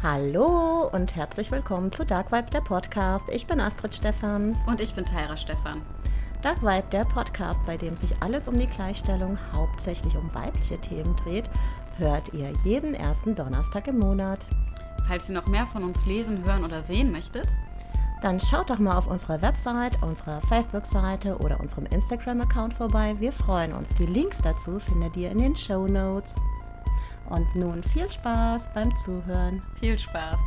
Hallo und herzlich willkommen zu Dark Vibe, der Podcast. Ich bin Astrid Stefan. Und ich bin Tyra Stefan. Dark Vibe, der Podcast, bei dem sich alles um die Gleichstellung hauptsächlich um weibliche Themen dreht, hört ihr jeden ersten Donnerstag im Monat. Falls ihr noch mehr von uns lesen, hören oder sehen möchtet, dann schaut doch mal auf unserer Website, unserer Facebook-Seite oder unserem Instagram-Account vorbei. Wir freuen uns. Die Links dazu findet ihr in den Show Notes. Und nun viel Spaß beim Zuhören. Viel Spaß.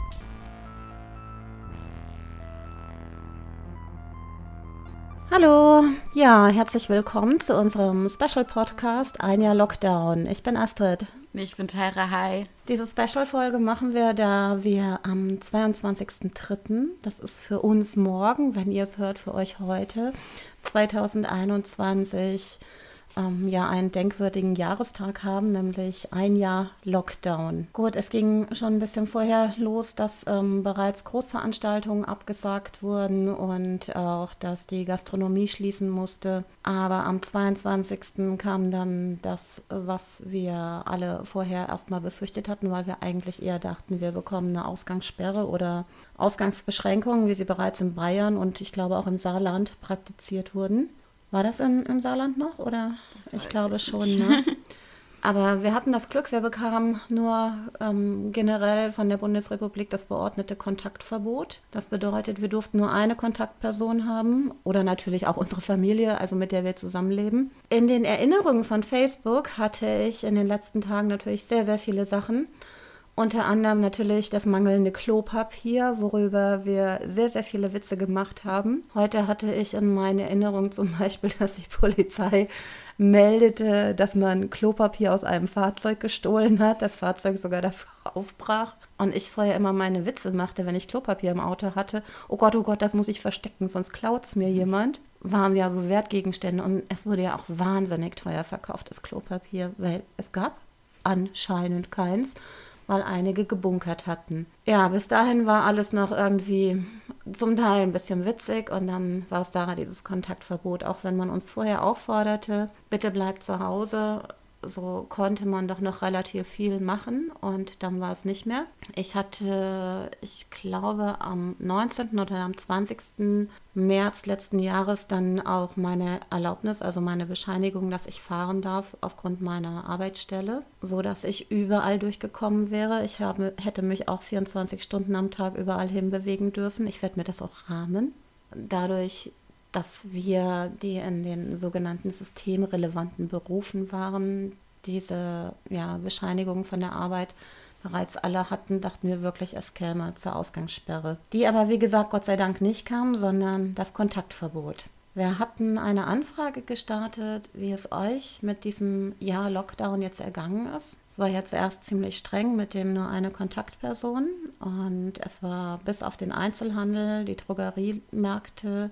Hallo, ja, herzlich willkommen zu unserem Special Podcast Ein Jahr Lockdown. Ich bin Astrid. Ich bin Tyra, hi. Diese Special-Folge machen wir, da wir am 22.03., das ist für uns morgen, wenn ihr es hört, für euch heute, 2021 ähm, ja einen denkwürdigen Jahrestag haben, nämlich ein Jahr Lockdown. Gut, es ging schon ein bisschen vorher los, dass ähm, bereits Großveranstaltungen abgesagt wurden und auch, dass die Gastronomie schließen musste. Aber am 22. kam dann das, was wir alle vorher erstmal befürchtet hatten, weil wir eigentlich eher dachten, wir bekommen eine Ausgangssperre oder Ausgangsbeschränkungen, wie sie bereits in Bayern und ich glaube auch im Saarland praktiziert wurden. War das in, im Saarland noch? Oder ich glaube ich schon, ne? Aber wir hatten das Glück, wir bekamen nur ähm, generell von der Bundesrepublik das verordnete Kontaktverbot. Das bedeutet, wir durften nur eine Kontaktperson haben oder natürlich auch unsere Familie, also mit der wir zusammenleben. In den Erinnerungen von Facebook hatte ich in den letzten Tagen natürlich sehr, sehr viele Sachen. Unter anderem natürlich das mangelnde Klopapier, worüber wir sehr, sehr viele Witze gemacht haben. Heute hatte ich in meiner Erinnerung zum Beispiel, dass die Polizei meldete, dass man Klopapier aus einem Fahrzeug gestohlen hat, das Fahrzeug sogar dafür aufbrach. Und ich vorher immer meine Witze machte, wenn ich Klopapier im Auto hatte. Oh Gott, oh Gott, das muss ich verstecken, sonst klaut es mir jemand. Waren ja so Wertgegenstände und es wurde ja auch wahnsinnig teuer verkauft, das Klopapier, weil es gab anscheinend keins weil einige gebunkert hatten. Ja, bis dahin war alles noch irgendwie zum Teil ein bisschen witzig und dann war es da dieses Kontaktverbot, auch wenn man uns vorher aufforderte, bitte bleibt zu Hause, so konnte man doch noch relativ viel machen und dann war es nicht mehr. Ich hatte, ich glaube, am 19. oder am 20. März letzten Jahres dann auch meine Erlaubnis, also meine Bescheinigung, dass ich fahren darf aufgrund meiner Arbeitsstelle, so dass ich überall durchgekommen wäre. Ich habe, hätte mich auch 24 Stunden am Tag überall hin bewegen dürfen. Ich werde mir das auch rahmen. Dadurch dass wir, die in den sogenannten systemrelevanten Berufen waren, diese ja, Bescheinigung von der Arbeit bereits alle hatten, dachten wir wirklich, es käme zur Ausgangssperre. Die aber, wie gesagt, Gott sei Dank nicht kam, sondern das Kontaktverbot. Wir hatten eine Anfrage gestartet, wie es euch mit diesem Jahr Lockdown jetzt ergangen ist. Es war ja zuerst ziemlich streng mit dem nur eine Kontaktperson und es war bis auf den Einzelhandel, die Drogeriemärkte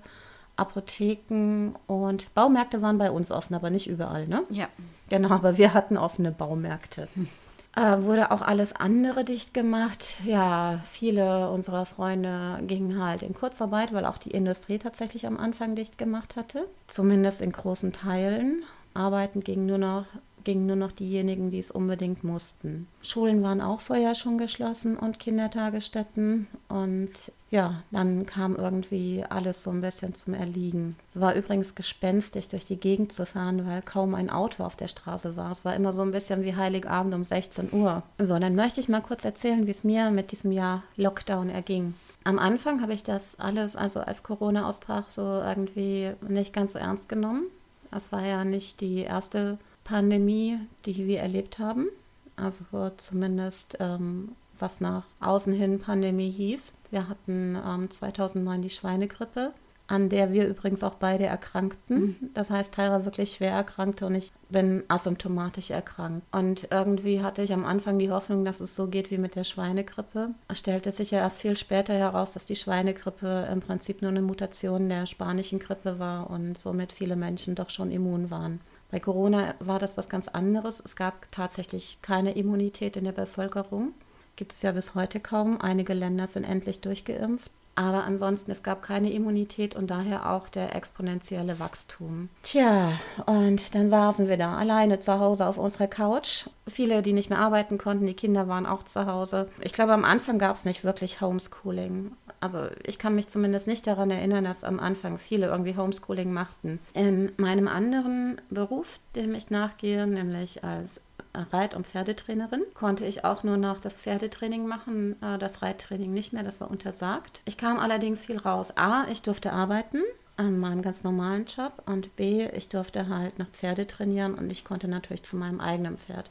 Apotheken und Baumärkte waren bei uns offen, aber nicht überall, ne? Ja. Genau, aber wir hatten offene Baumärkte. Hm. Äh, wurde auch alles andere dicht gemacht. Ja, viele unserer Freunde gingen halt in Kurzarbeit, weil auch die Industrie tatsächlich am Anfang dicht gemacht hatte. Zumindest in großen Teilen. Arbeiten ging nur noch gingen nur noch diejenigen, die es unbedingt mussten. Schulen waren auch vorher schon geschlossen und Kindertagesstätten. Und ja, dann kam irgendwie alles so ein bisschen zum Erliegen. Es war übrigens gespenstig, durch die Gegend zu fahren, weil kaum ein Auto auf der Straße war. Es war immer so ein bisschen wie Heiligabend um 16 Uhr. So, dann möchte ich mal kurz erzählen, wie es mir mit diesem Jahr Lockdown erging. Am Anfang habe ich das alles, also als Corona ausbrach, so irgendwie nicht ganz so ernst genommen. Es war ja nicht die erste Pandemie, die wir erlebt haben. Also zumindest ähm, was nach außen hin Pandemie hieß. Wir hatten ähm, 2009 die Schweinegrippe, an der wir übrigens auch beide erkrankten. Mhm. Das heißt, Tyra wirklich schwer erkrankte und ich bin asymptomatisch erkrankt. Und irgendwie hatte ich am Anfang die Hoffnung, dass es so geht wie mit der Schweinegrippe. Es stellte sich ja erst viel später heraus, dass die Schweinegrippe im Prinzip nur eine Mutation der spanischen Grippe war und somit viele Menschen doch schon immun waren. Bei Corona war das was ganz anderes. Es gab tatsächlich keine Immunität in der Bevölkerung. Gibt es ja bis heute kaum. Einige Länder sind endlich durchgeimpft. Aber ansonsten, es gab keine Immunität und daher auch der exponentielle Wachstum. Tja, und dann saßen wir da alleine zu Hause auf unserer Couch. Viele, die nicht mehr arbeiten konnten, die Kinder waren auch zu Hause. Ich glaube, am Anfang gab es nicht wirklich Homeschooling. Also ich kann mich zumindest nicht daran erinnern, dass am Anfang viele irgendwie Homeschooling machten. In meinem anderen Beruf, dem ich nachgehe, nämlich als Reit- und Pferdetrainerin, konnte ich auch nur noch das Pferdetraining machen, äh, das Reittraining nicht mehr, das war untersagt. Ich kam allerdings viel raus. A, ich durfte arbeiten an meinem ganz normalen Job und B, ich durfte halt noch Pferde trainieren und ich konnte natürlich zu meinem eigenen Pferd.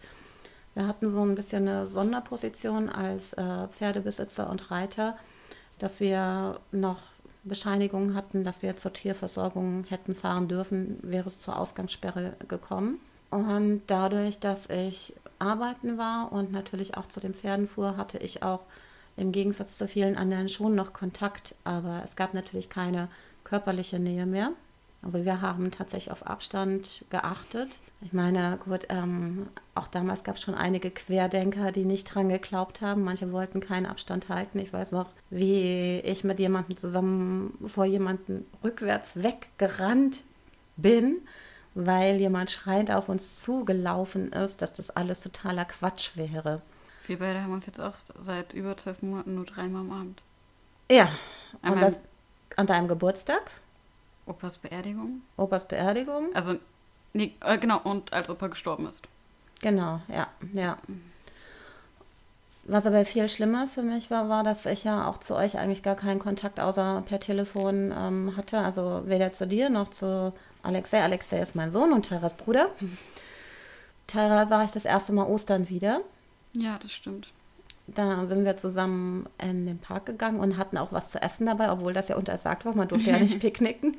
Wir hatten so ein bisschen eine Sonderposition als äh, Pferdebesitzer und Reiter, dass wir noch Bescheinigungen hatten, dass wir zur Tierversorgung hätten fahren dürfen, wäre es zur Ausgangssperre gekommen. Und dadurch, dass ich arbeiten war und natürlich auch zu den Pferden fuhr, hatte ich auch im Gegensatz zu vielen anderen schon noch Kontakt, aber es gab natürlich keine körperliche Nähe mehr. Also wir haben tatsächlich auf Abstand geachtet. Ich meine, gut, ähm, auch damals gab es schon einige Querdenker, die nicht dran geglaubt haben. Manche wollten keinen Abstand halten. Ich weiß noch, wie ich mit jemandem zusammen vor jemandem rückwärts weggerannt bin weil jemand schreiend auf uns zugelaufen ist, dass das alles totaler Quatsch wäre. Wir beide haben uns jetzt auch seit über zwölf Monaten nur dreimal am Abend. Ja, und das an deinem Geburtstag? Opas Beerdigung. Opas Beerdigung? Also, nee, äh, genau, und als Opa gestorben ist. Genau, ja, ja. Was aber viel schlimmer für mich war, war, dass ich ja auch zu euch eigentlich gar keinen Kontakt außer per Telefon ähm, hatte. Also weder zu dir noch zu Alexei. Alexei ist mein Sohn und Tyras Bruder. Tyra sah ich das erste Mal Ostern wieder. Ja, das stimmt. Da sind wir zusammen in den Park gegangen und hatten auch was zu essen dabei, obwohl das ja untersagt war. Man durfte ja nicht picknicken.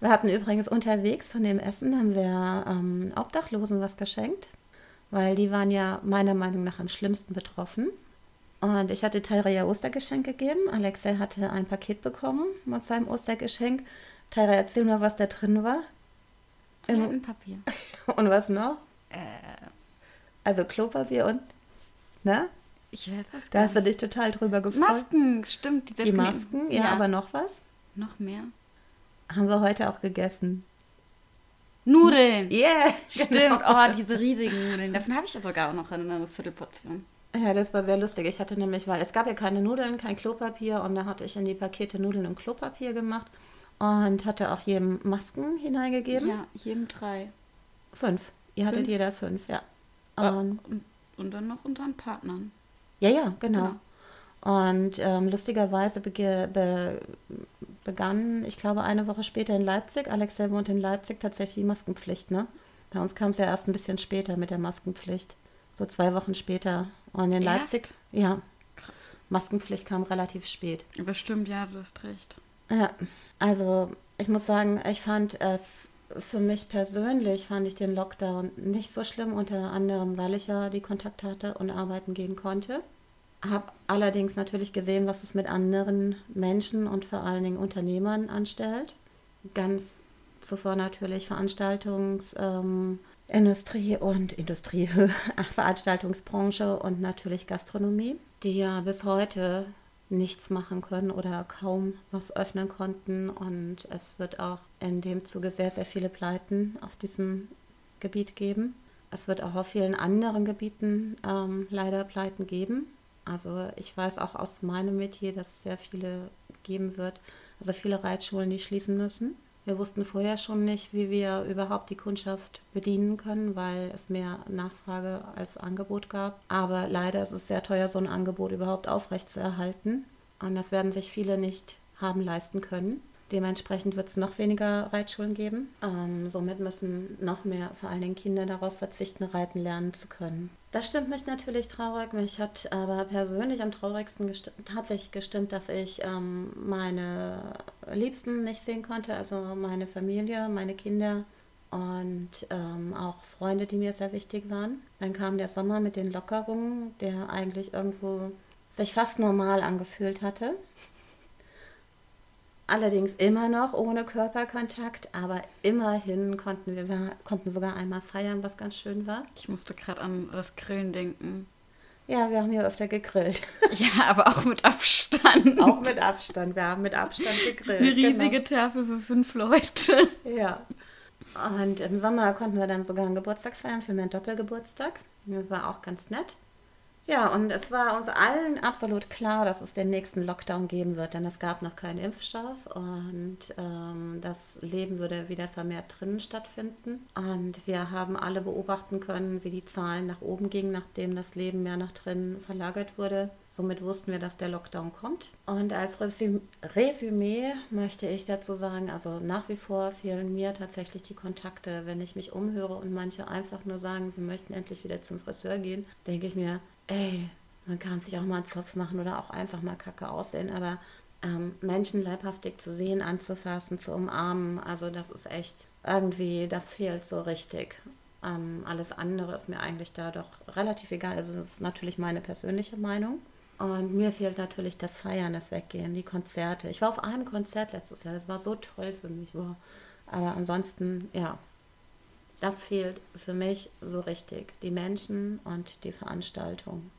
Wir hatten übrigens unterwegs von dem Essen, haben wir ähm, Obdachlosen was geschenkt, weil die waren ja meiner Meinung nach am schlimmsten betroffen. Und ich hatte Tyra ja Ostergeschenk gegeben. Alexei hatte ein Paket bekommen mit seinem Ostergeschenk. Tyra, erzähl mal, was da drin war. Toilettenpapier. Und was noch? Äh. Also Klopapier und, ne? Ich weiß es Da hast du dich total drüber gefreut. Masken, stimmt. Die Masken, ja, ja, aber noch was? Noch mehr. Haben wir heute auch gegessen. Nudeln. Yeah. Stimmt. Genau. Oh, diese riesigen Nudeln. Davon habe ich sogar auch noch eine Viertelportion. Ja, das war sehr lustig. Ich hatte nämlich, weil es gab ja keine Nudeln, kein Klopapier und da hatte ich in die Pakete Nudeln und Klopapier gemacht und hatte auch jedem Masken hineingegeben. Ja, jedem drei. Fünf. Ihr hattet jeder fünf, ja. Und, und, und, dann noch unseren Partnern. Ja, ja, genau. genau. Und ähm, lustigerweise bege be begann, ich glaube, eine Woche später in Leipzig, Alex selber wohnt in Leipzig, tatsächlich die Maskenpflicht, ne? Bei uns kam es ja erst ein bisschen später mit der Maskenpflicht. So zwei Wochen später. Und in erst? Leipzig, ja. Krass. Maskenpflicht kam relativ spät. Bestimmt, ja, du hast recht. Ja, also ich muss sagen, ich fand es für mich persönlich, fand ich den Lockdown nicht so schlimm, unter anderem, weil ich ja die Kontakt hatte und arbeiten gehen konnte. Habe allerdings natürlich gesehen, was es mit anderen Menschen und vor allen Dingen Unternehmern anstellt. Ganz zuvor natürlich Veranstaltungsindustrie ähm, und Industrie, Veranstaltungsbranche und natürlich Gastronomie, die ja bis heute nichts machen können oder kaum was öffnen konnten. Und es wird auch in dem Zuge sehr, sehr viele Pleiten auf diesem Gebiet geben. Es wird auch auf vielen anderen Gebieten ähm, leider Pleiten geben. Also ich weiß auch aus meinem Metier, dass es sehr viele geben wird. Also viele Reitschulen, die schließen müssen. Wir wussten vorher schon nicht, wie wir überhaupt die Kundschaft bedienen können, weil es mehr Nachfrage als Angebot gab. Aber leider ist es sehr teuer, so ein Angebot überhaupt aufrechtzuerhalten. Und das werden sich viele nicht haben leisten können. Dementsprechend wird es noch weniger Reitschulen geben. Ähm, somit müssen noch mehr, vor allen Dingen Kinder, darauf verzichten, reiten lernen zu können. Das stimmt mich natürlich traurig. Mich hat aber persönlich am traurigsten gesti tatsächlich gestimmt, dass ich ähm, meine Liebsten nicht sehen konnte, also meine Familie, meine Kinder und ähm, auch Freunde, die mir sehr wichtig waren. Dann kam der Sommer mit den Lockerungen, der eigentlich irgendwo sich fast normal angefühlt hatte. Allerdings immer noch ohne Körperkontakt, aber immerhin konnten wir, wir konnten sogar einmal feiern, was ganz schön war. Ich musste gerade an das Grillen denken. Ja, wir haben hier öfter gegrillt. Ja, aber auch mit Abstand. Auch mit Abstand. Wir haben mit Abstand gegrillt. Eine riesige genau. Tafel für fünf Leute. Ja. Und im Sommer konnten wir dann sogar einen Geburtstag feiern, für meinen Doppelgeburtstag. Das war auch ganz nett. Ja, und es war uns allen absolut klar, dass es den nächsten Lockdown geben wird, denn es gab noch keinen Impfstoff und ähm, das Leben würde wieder vermehrt drinnen stattfinden. Und wir haben alle beobachten können, wie die Zahlen nach oben gingen, nachdem das Leben mehr nach drinnen verlagert wurde. Somit wussten wir, dass der Lockdown kommt. Und als Resüm Resümee möchte ich dazu sagen, also nach wie vor fehlen mir tatsächlich die Kontakte. Wenn ich mich umhöre und manche einfach nur sagen, sie möchten endlich wieder zum Friseur gehen, denke ich mir, ey, man kann sich auch mal einen Zopf machen oder auch einfach mal kacke aussehen, aber ähm, Menschen leibhaftig zu sehen, anzufassen, zu umarmen, also das ist echt irgendwie, das fehlt so richtig. Ähm, alles andere ist mir eigentlich da doch relativ egal. Also das ist natürlich meine persönliche Meinung. Und mir fehlt natürlich das Feiern, das Weggehen, die Konzerte. Ich war auf einem Konzert letztes Jahr, das war so toll für mich. Wow. Aber ansonsten, ja, das fehlt für mich so richtig. Die Menschen und die Veranstaltung.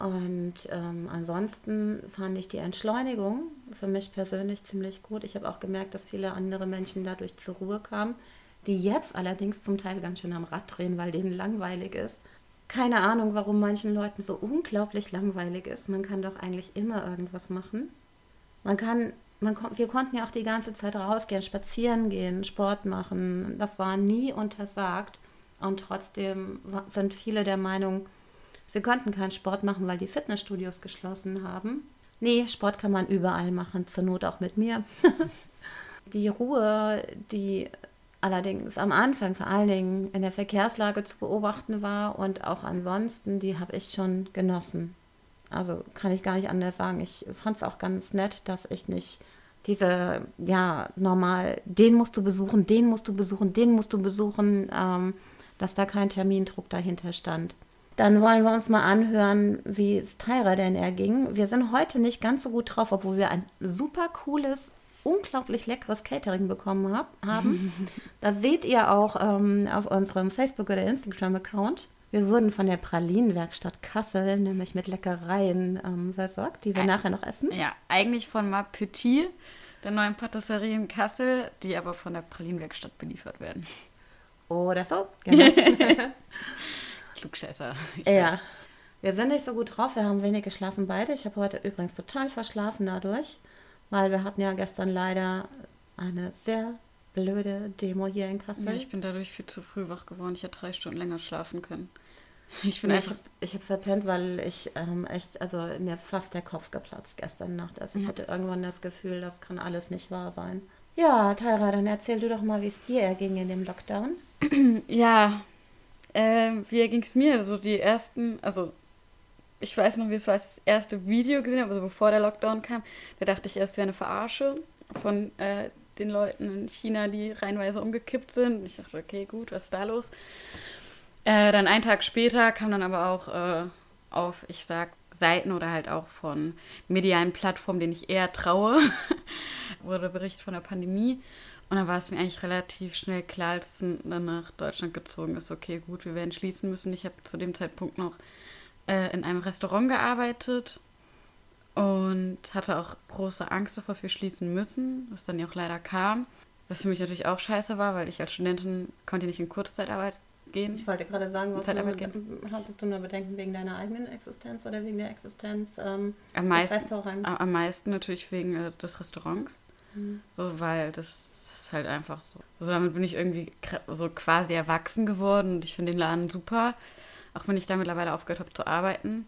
Und ähm, ansonsten fand ich die Entschleunigung für mich persönlich ziemlich gut. Ich habe auch gemerkt, dass viele andere Menschen dadurch zur Ruhe kamen, die jetzt allerdings zum Teil ganz schön am Rad drehen, weil denen langweilig ist. Keine Ahnung, warum manchen Leuten so unglaublich langweilig ist. Man kann doch eigentlich immer irgendwas machen. Man kann man, wir konnten ja auch die ganze Zeit rausgehen, spazieren gehen, Sport machen. Das war nie untersagt. Und trotzdem sind viele der Meinung, sie könnten keinen Sport machen, weil die Fitnessstudios geschlossen haben. Nee, Sport kann man überall machen, zur Not auch mit mir. die Ruhe, die allerdings am Anfang vor allen Dingen in der Verkehrslage zu beobachten war und auch ansonsten, die habe ich schon genossen. Also kann ich gar nicht anders sagen. Ich fand es auch ganz nett, dass ich nicht diese, ja, normal, den musst du besuchen, den musst du besuchen, den musst du besuchen, ähm, dass da kein Termindruck dahinter stand. Dann wollen wir uns mal anhören, wie es Tyra denn erging. Wir sind heute nicht ganz so gut drauf, obwohl wir ein super cooles, unglaublich leckeres Catering bekommen hab, haben. das seht ihr auch ähm, auf unserem Facebook- oder Instagram-Account. Wir wurden von der Pralinenwerkstatt Kassel nämlich mit Leckereien ähm, versorgt, die wir Ä nachher noch essen. Ja, eigentlich von Ma Petit, der neuen Patisserie in Kassel, die aber von der Pralinenwerkstatt beliefert werden. Oder so, genau. Klugscheißer. Ja. Weiß. Wir sind nicht so gut drauf, wir haben wenig geschlafen beide. Ich habe heute übrigens total verschlafen dadurch, weil wir hatten ja gestern leider eine sehr blöde Demo hier in Kassel. Ja, ich bin dadurch viel zu früh wach geworden. Ich hätte drei Stunden länger schlafen können. Ich bin nee, einfach... Ich habe hab verpennt, weil ich ähm, echt, also mir ist fast der Kopf geplatzt gestern Nacht. Also ich mhm. hatte irgendwann das Gefühl, das kann alles nicht wahr sein. Ja, Tyra, dann erzähl du doch mal, wie es dir erging in dem Lockdown. ja, äh, wie erging es mir? Also die ersten, also ich weiß noch, wie es war, als ich das erste Video gesehen habe, also bevor der Lockdown kam, da dachte ich erst, es wäre eine Verarsche von äh, den Leuten in China, die reihenweise umgekippt sind. Ich dachte, okay, gut, was ist da los? Äh, dann einen Tag später kam dann aber auch äh, auf, ich sag, Seiten oder halt auch von medialen Plattformen, denen ich eher traue, wurde Bericht von der Pandemie. Und dann war es mir eigentlich relativ schnell klar, als es dann nach Deutschland gezogen ist, okay, gut, wir werden schließen müssen. Ich habe zu dem Zeitpunkt noch äh, in einem Restaurant gearbeitet und hatte auch große Angst davor, dass wir schließen müssen, was dann ja auch leider kam. Was für mich natürlich auch scheiße war, weil ich als Studentin konnte nicht in Kurzzeitarbeit gehen. Ich wollte gerade sagen, was Zeitarbeit gehen. hattest du nur Bedenken wegen deiner eigenen Existenz oder wegen der Existenz ähm, am meisten, des Restaurants? Am meisten natürlich wegen äh, des Restaurants. Mhm. So, weil das ist halt einfach so. Also damit bin ich irgendwie so quasi erwachsen geworden und ich finde den Laden super, auch wenn ich da mittlerweile aufgehört habe zu arbeiten.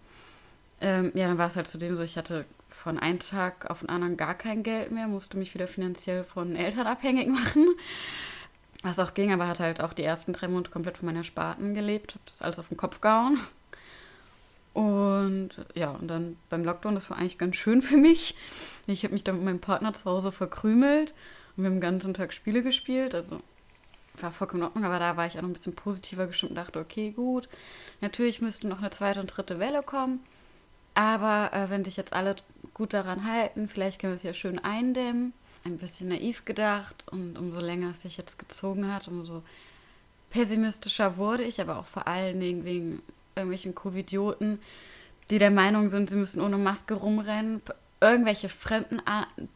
Ähm, ja, dann war es halt zudem so, ich hatte von einem Tag auf den anderen gar kein Geld mehr, musste mich wieder finanziell von Eltern abhängig machen. Was auch ging, aber hatte halt auch die ersten drei Monate komplett von meiner Sparten gelebt, habe das alles auf den Kopf gehauen. Und ja, und dann beim Lockdown, das war eigentlich ganz schön für mich. Ich habe mich dann mit meinem Partner zu Hause verkrümelt und wir haben den ganzen Tag Spiele gespielt. Also war vollkommen in Ordnung, aber da war ich auch noch ein bisschen positiver gestimmt und dachte, okay, gut, natürlich müsste noch eine zweite und dritte Welle kommen. Aber äh, wenn sich jetzt alle gut daran halten, vielleicht können wir es ja schön eindämmen. Ein bisschen naiv gedacht und umso länger es sich jetzt gezogen hat, umso pessimistischer wurde ich, aber auch vor allen Dingen wegen irgendwelchen Covidioten, die der Meinung sind, sie müssen ohne Maske rumrennen. Irgendwelche fremden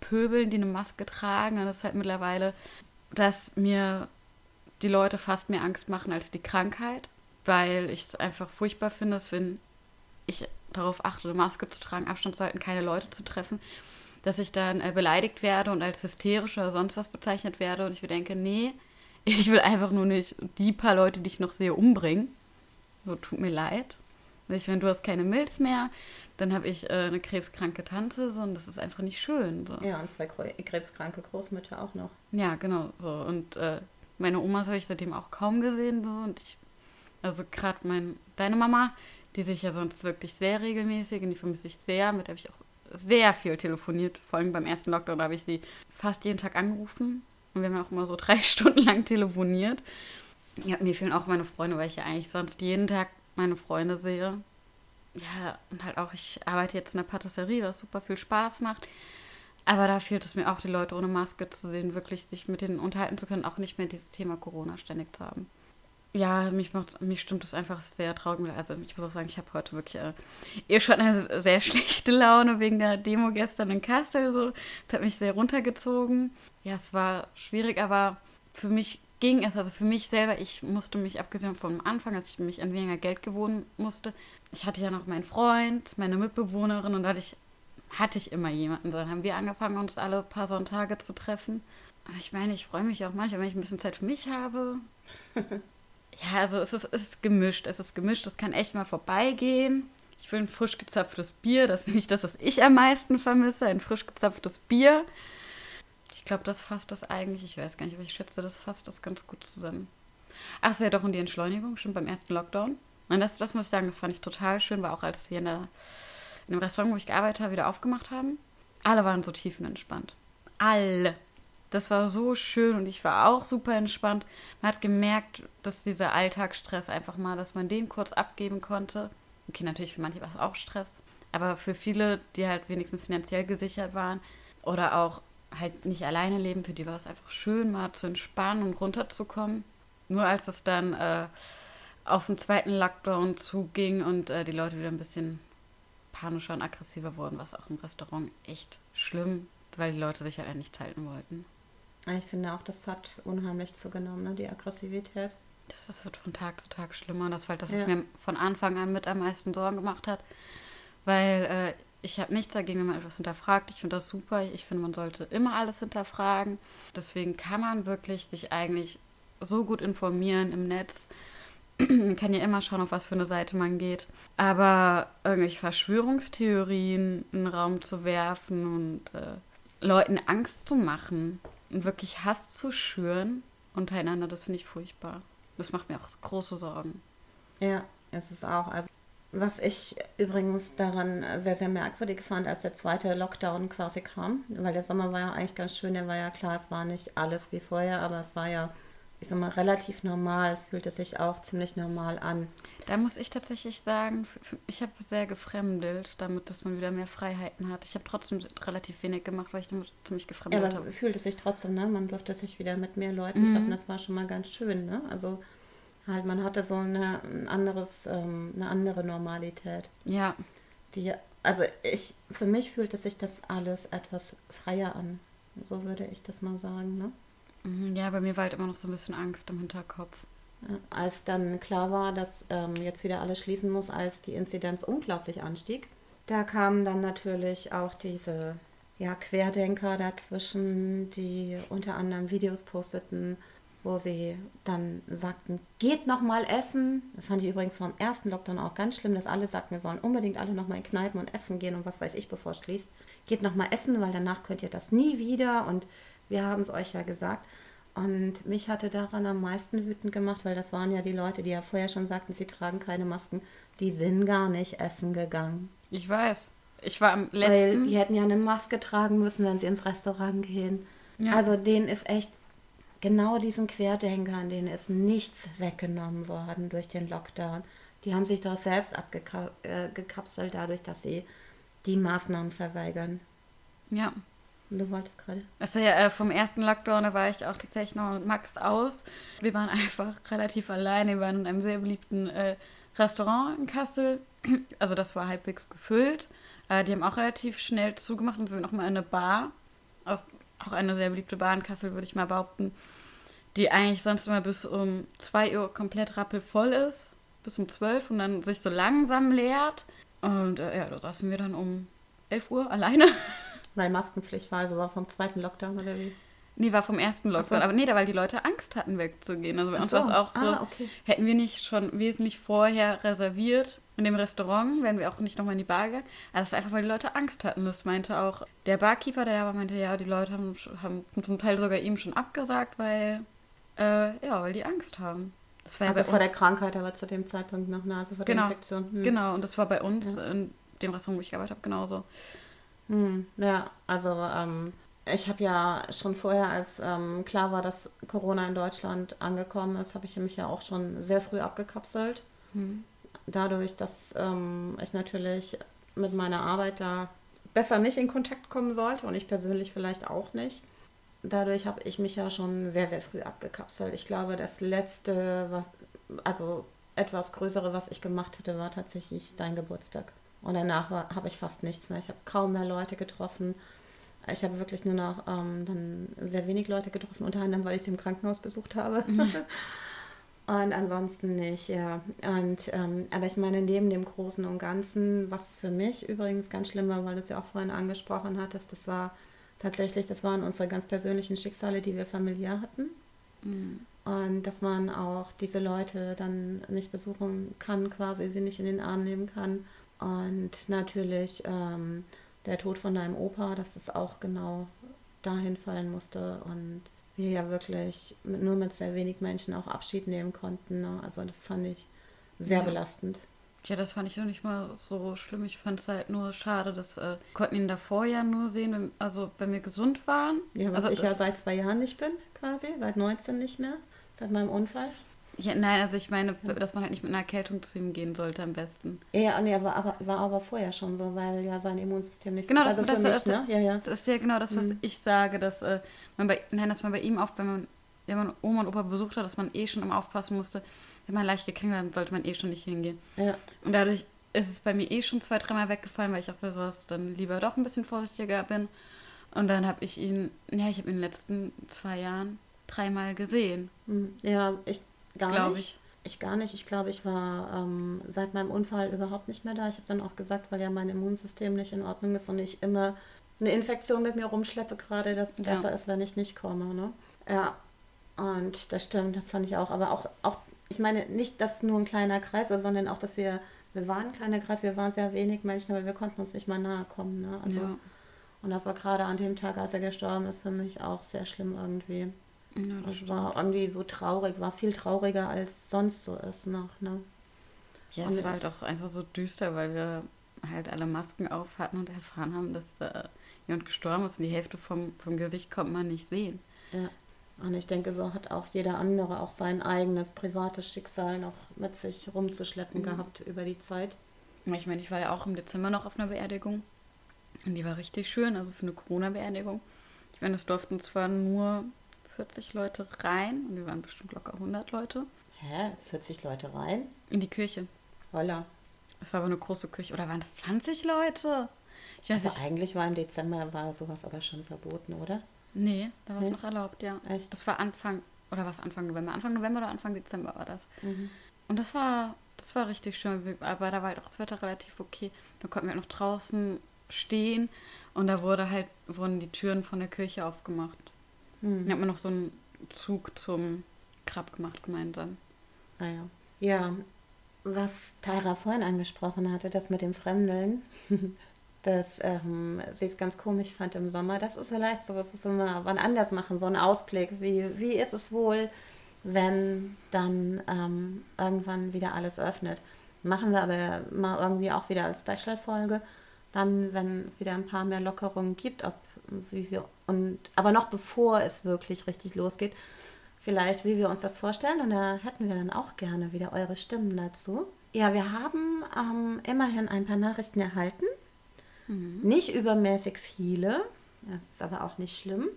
Pöbeln, die eine Maske tragen. Und das ist halt mittlerweile, dass mir die Leute fast mehr Angst machen als die Krankheit, weil ich es einfach furchtbar finde, dass wenn ich darauf achte, eine Maske zu tragen, Abstand zu halten, keine Leute zu treffen, dass ich dann äh, beleidigt werde und als hysterisch oder sonst was bezeichnet werde und ich mir denke, nee, ich will einfach nur nicht die paar Leute, die ich noch sehe, umbringen. So, tut mir leid. Ich meine, du hast keine Milz mehr, dann habe ich äh, eine krebskranke Tante, so, und das ist einfach nicht schön. So. Ja, und zwei krebskranke Großmütter auch noch. Ja, genau. So. Und äh, meine Omas habe ich seitdem auch kaum gesehen. So. Und ich, also gerade deine Mama, die sich ja sonst wirklich sehr regelmäßig und die vermisse ich sehr, mit der habe ich auch sehr viel telefoniert. Vor allem beim ersten Lockdown habe ich sie fast jeden Tag angerufen. Und wir haben auch immer so drei Stunden lang telefoniert. Ja, mir fehlen auch meine Freunde, weil ich ja eigentlich sonst jeden Tag meine Freunde sehe. Ja, und halt auch, ich arbeite jetzt in der Patisserie, was super viel Spaß macht. Aber da fehlt es mir auch, die Leute ohne Maske zu sehen, wirklich sich mit denen unterhalten zu können, auch nicht mehr dieses Thema Corona ständig zu haben ja, mich, macht, mich stimmt es einfach sehr traurig. Also ich muss auch sagen, ich habe heute wirklich äh, eh schon eine sehr schlechte Laune wegen der Demo gestern in Kassel. So. Das hat mich sehr runtergezogen. Ja, es war schwierig, aber für mich ging es, also für mich selber, ich musste mich, abgesehen vom Anfang, als ich mich an weniger Geld gewohnen musste, ich hatte ja noch meinen Freund, meine Mitbewohnerin und dadurch hatte ich immer jemanden. Dann haben wir angefangen, uns alle paar Sonntage zu treffen. Ich meine, ich freue mich auch manchmal, wenn ich ein bisschen Zeit für mich habe. Ja, also es ist, es ist gemischt. Es ist gemischt, das kann echt mal vorbeigehen. Ich will ein frisch gezapftes Bier. Das ist nämlich das, was ich am meisten vermisse. Ein frisch gezapftes Bier. Ich glaube, das fasst das eigentlich. Ich weiß gar nicht, aber ich schätze, das fasst das ganz gut zusammen. Ach, ja, doch, und die Entschleunigung, schon beim ersten Lockdown. Und das, das muss ich sagen, das fand ich total schön, war auch als wir in, der, in dem Restaurant, wo ich gearbeitet habe, wieder aufgemacht haben. Alle waren so tiefenentspannt. Alle das war so schön und ich war auch super entspannt. Man hat gemerkt, dass dieser Alltagsstress einfach mal, dass man den kurz abgeben konnte. Okay, natürlich für manche war es auch Stress, aber für viele, die halt wenigstens finanziell gesichert waren oder auch halt nicht alleine leben, für die war es einfach schön, mal zu entspannen und runterzukommen. Nur als es dann äh, auf den zweiten Lockdown zuging und äh, die Leute wieder ein bisschen panischer und aggressiver wurden, war es auch im Restaurant echt schlimm, weil die Leute sich halt an nichts halten wollten. Ich finde auch, das hat unheimlich zugenommen, ne, die Aggressivität. Das, das wird von Tag zu Tag schlimmer. Das war das, was ja. mir von Anfang an mit am meisten Sorgen gemacht hat. Weil äh, ich habe nichts dagegen, wenn man etwas hinterfragt. Ich finde das super. Ich finde, man sollte immer alles hinterfragen. Deswegen kann man wirklich sich eigentlich so gut informieren im Netz. man kann ja immer schauen, auf was für eine Seite man geht. Aber irgendwelche Verschwörungstheorien in den Raum zu werfen und äh, Leuten Angst zu machen, und wirklich Hass zu schüren untereinander, das finde ich furchtbar. Das macht mir auch große Sorgen. Ja, es ist auch. Also, was ich übrigens daran sehr, sehr merkwürdig fand, als der zweite Lockdown quasi kam, weil der Sommer war ja eigentlich ganz schön, der war ja klar, es war nicht alles wie vorher, aber es war ja ich sag mal, relativ normal. Es fühlte sich auch ziemlich normal an. Da muss ich tatsächlich sagen, ich habe sehr gefremdelt, damit dass man wieder mehr Freiheiten hat. Ich habe trotzdem relativ wenig gemacht, weil ich damit ziemlich gefremdelt habe. Ja, aber es fühlte sich trotzdem, ne? Man durfte sich wieder mit mehr Leuten mhm. treffen. Das war schon mal ganz schön, ne? Also halt, man hatte so eine, ein anderes, ähm, eine andere Normalität. Ja. Die, also ich, für mich fühlte sich das alles etwas freier an. So würde ich das mal sagen, ne? Mhm, ja, bei mir war halt immer noch so ein bisschen Angst im Hinterkopf. Als dann klar war, dass ähm, jetzt wieder alles schließen muss, als die Inzidenz unglaublich anstieg, da kamen dann natürlich auch diese ja, Querdenker dazwischen, die unter anderem Videos posteten, wo sie dann sagten, geht noch mal essen. Das fand ich übrigens vom ersten Lockdown auch ganz schlimm, dass alle sagten, wir sollen unbedingt alle noch mal in Kneipen und essen gehen und was weiß ich, bevor es schließt. Geht noch mal essen, weil danach könnt ihr das nie wieder und wir haben es euch ja gesagt. Und mich hatte daran am meisten wütend gemacht, weil das waren ja die Leute, die ja vorher schon sagten, sie tragen keine Masken. Die sind gar nicht essen gegangen. Ich weiß. Ich war am letzten. Weil die hätten ja eine Maske tragen müssen, wenn sie ins Restaurant gehen. Ja. Also denen ist echt, genau diesen Querdenkern, denen ist nichts weggenommen worden durch den Lockdown. Die haben sich doch selbst abgekapselt äh, dadurch, dass sie die Maßnahmen verweigern. Ja. Du wolltest gerade. Also ja, äh, vom ersten Lockdown, da war ich auch tatsächlich noch mit Max aus. Wir waren einfach relativ alleine. Wir waren in einem sehr beliebten äh, Restaurant in Kassel, also das war halbwegs gefüllt. Äh, die haben auch relativ schnell zugemacht und wir noch mal in eine Bar, auch, auch eine sehr beliebte Bar in Kassel, würde ich mal behaupten, die eigentlich sonst immer bis um 2 Uhr komplett rappelvoll ist, bis um 12 und dann sich so langsam leert. Und äh, ja, da saßen wir dann um 11 Uhr alleine. Weil Maskenpflicht war, also war vom zweiten Lockdown oder wie? Nee, war vom ersten Lockdown. So. Aber nee, da weil die Leute Angst hatten, wegzugehen. Also bei uns so. war es auch so, ah, okay. hätten wir nicht schon wesentlich vorher reserviert in dem Restaurant, wären wir auch nicht nochmal in die Bar gegangen. Aber das war einfach, weil die Leute Angst hatten. Das meinte auch der Barkeeper, der da war, meinte, ja, die Leute haben, haben zum Teil sogar ihm schon abgesagt, weil, äh, ja, weil die Angst haben. Das war also ja vor der Krankheit, aber zu dem Zeitpunkt noch Nase vor genau, der Infektion. Hm. Genau, und das war bei uns ja. in dem Restaurant, wo ich gearbeitet habe, genauso. Hm, ja, also ähm, ich habe ja schon vorher, als ähm, klar war, dass Corona in Deutschland angekommen ist, habe ich mich ja auch schon sehr früh abgekapselt. Hm. Dadurch, dass ähm, ich natürlich mit meiner Arbeit da besser nicht in Kontakt kommen sollte und ich persönlich vielleicht auch nicht. Dadurch habe ich mich ja schon sehr, sehr früh abgekapselt. Ich glaube, das letzte, was, also etwas Größere, was ich gemacht hätte, war tatsächlich dein Geburtstag. Und danach habe ich fast nichts mehr. Ich habe kaum mehr Leute getroffen. Ich habe wirklich nur noch ähm, dann sehr wenig Leute getroffen, unter anderem, weil ich sie im Krankenhaus besucht habe. Mhm. und ansonsten nicht, ja. Und, ähm, aber ich meine, neben dem Großen und Ganzen, was für mich übrigens ganz schlimm war, weil du es ja auch vorhin angesprochen hattest, das war tatsächlich, das waren unsere ganz persönlichen Schicksale, die wir familiär hatten. Mhm. Und dass man auch diese Leute dann nicht besuchen kann, quasi sie nicht in den Arm nehmen kann. Und natürlich ähm, der Tod von deinem Opa, dass es auch genau dahin fallen musste und wir ja wirklich mit, nur mit sehr wenig Menschen auch Abschied nehmen konnten. Ne? Also das fand ich sehr ja. belastend. Ja, das fand ich noch nicht mal so schlimm. Ich fand es halt nur schade, dass äh, konnten ihn davor ja nur sehen, wenn, also wenn wir gesund waren. Ja, was also ich ja seit zwei Jahren nicht bin, quasi, seit 19 nicht mehr, seit meinem Unfall. Ja, nein, also ich meine, dass man halt nicht mit einer Erkältung zu ihm gehen sollte am besten. Ja, nee, war aber, war aber vorher schon so, weil ja sein Immunsystem nicht genau, so also das, das, mich, das, ne? ja, ja. das ist ja genau das, was mhm. ich sage, dass äh, man bei, nein, dass man bei ihm oft, wenn man, wenn man Oma und Opa besucht hat, dass man eh schon immer aufpassen musste, wenn man leicht gekriegt hat, sollte man eh schon nicht hingehen. Ja. Und dadurch ist es bei mir eh schon zwei, dreimal weggefallen, weil ich auch bei sowas dann lieber doch ein bisschen vorsichtiger bin. Und dann habe ich ihn, ja, ich habe ihn in den letzten zwei Jahren dreimal gesehen. Mhm. Ja, ich Gar nicht. Ich. ich. gar nicht. Ich glaube, ich war ähm, seit meinem Unfall überhaupt nicht mehr da. Ich habe dann auch gesagt, weil ja mein Immunsystem nicht in Ordnung ist und ich immer eine Infektion mit mir rumschleppe, gerade, dass es ja. besser ist, wenn ich nicht komme. Ne? Ja, und das stimmt, das fand ich auch. Aber auch, auch, ich meine, nicht, dass nur ein kleiner Kreis ist, sondern auch, dass wir, wir waren ein kleiner Kreis, wir waren sehr wenig Menschen, aber wir konnten uns nicht mal nahe kommen. Ne? Also, ja. Und das war gerade an dem Tag, als er gestorben ist, für mich auch sehr schlimm irgendwie. Ja, das, war irgendwie so traurig, war viel trauriger als sonst so ist noch, ne? Ja, es war halt auch einfach so düster, weil wir halt alle Masken auf hatten und erfahren haben, dass da jemand gestorben ist und die Hälfte vom, vom Gesicht konnte man nicht sehen. Ja. Und ich denke, so hat auch jeder andere auch sein eigenes privates Schicksal noch mit sich rumzuschleppen mhm. gehabt über die Zeit. Ich meine, ich war ja auch im Dezember noch auf einer Beerdigung. Und die war richtig schön, also für eine Corona-Beerdigung. Ich meine, es durften zwar nur 40 Leute rein und wir waren bestimmt locker 100 Leute. Hä? 40 Leute rein? In die Küche. Voila. Es war aber eine große Küche. Oder waren es 20 Leute? Ich weiß also nicht. eigentlich war im Dezember war sowas aber schon verboten, oder? Nee, da war es nee? noch erlaubt, ja. Echt? Das war Anfang, oder was Anfang November? Anfang November oder Anfang Dezember war das. Mhm. Und das war, das war richtig schön. Aber da war halt auch das Wetter relativ okay. Da konnten wir noch draußen stehen und da wurde halt, wurden die Türen von der Kirche aufgemacht. Mhm. Dann hat man noch so einen Zug zum Grab gemacht gemeinsam. Ah ja. Ja, was Tyra vorhin angesprochen hatte, das mit dem Fremdeln, dass ähm, sie es ganz komisch fand im Sommer. Das ist vielleicht so, was wir mal wann anders machen, so ein Ausblick. Wie, wie ist es wohl, wenn dann ähm, irgendwann wieder alles öffnet? Machen wir aber mal irgendwie auch wieder als Special-Folge. Dann, wenn es wieder ein paar mehr Lockerungen gibt, ob wie wir und aber noch bevor es wirklich richtig losgeht, vielleicht wie wir uns das vorstellen und da hätten wir dann auch gerne wieder eure Stimmen dazu. Ja, wir haben ähm, immerhin ein paar Nachrichten erhalten, mhm. nicht übermäßig viele, das ist aber auch nicht schlimm,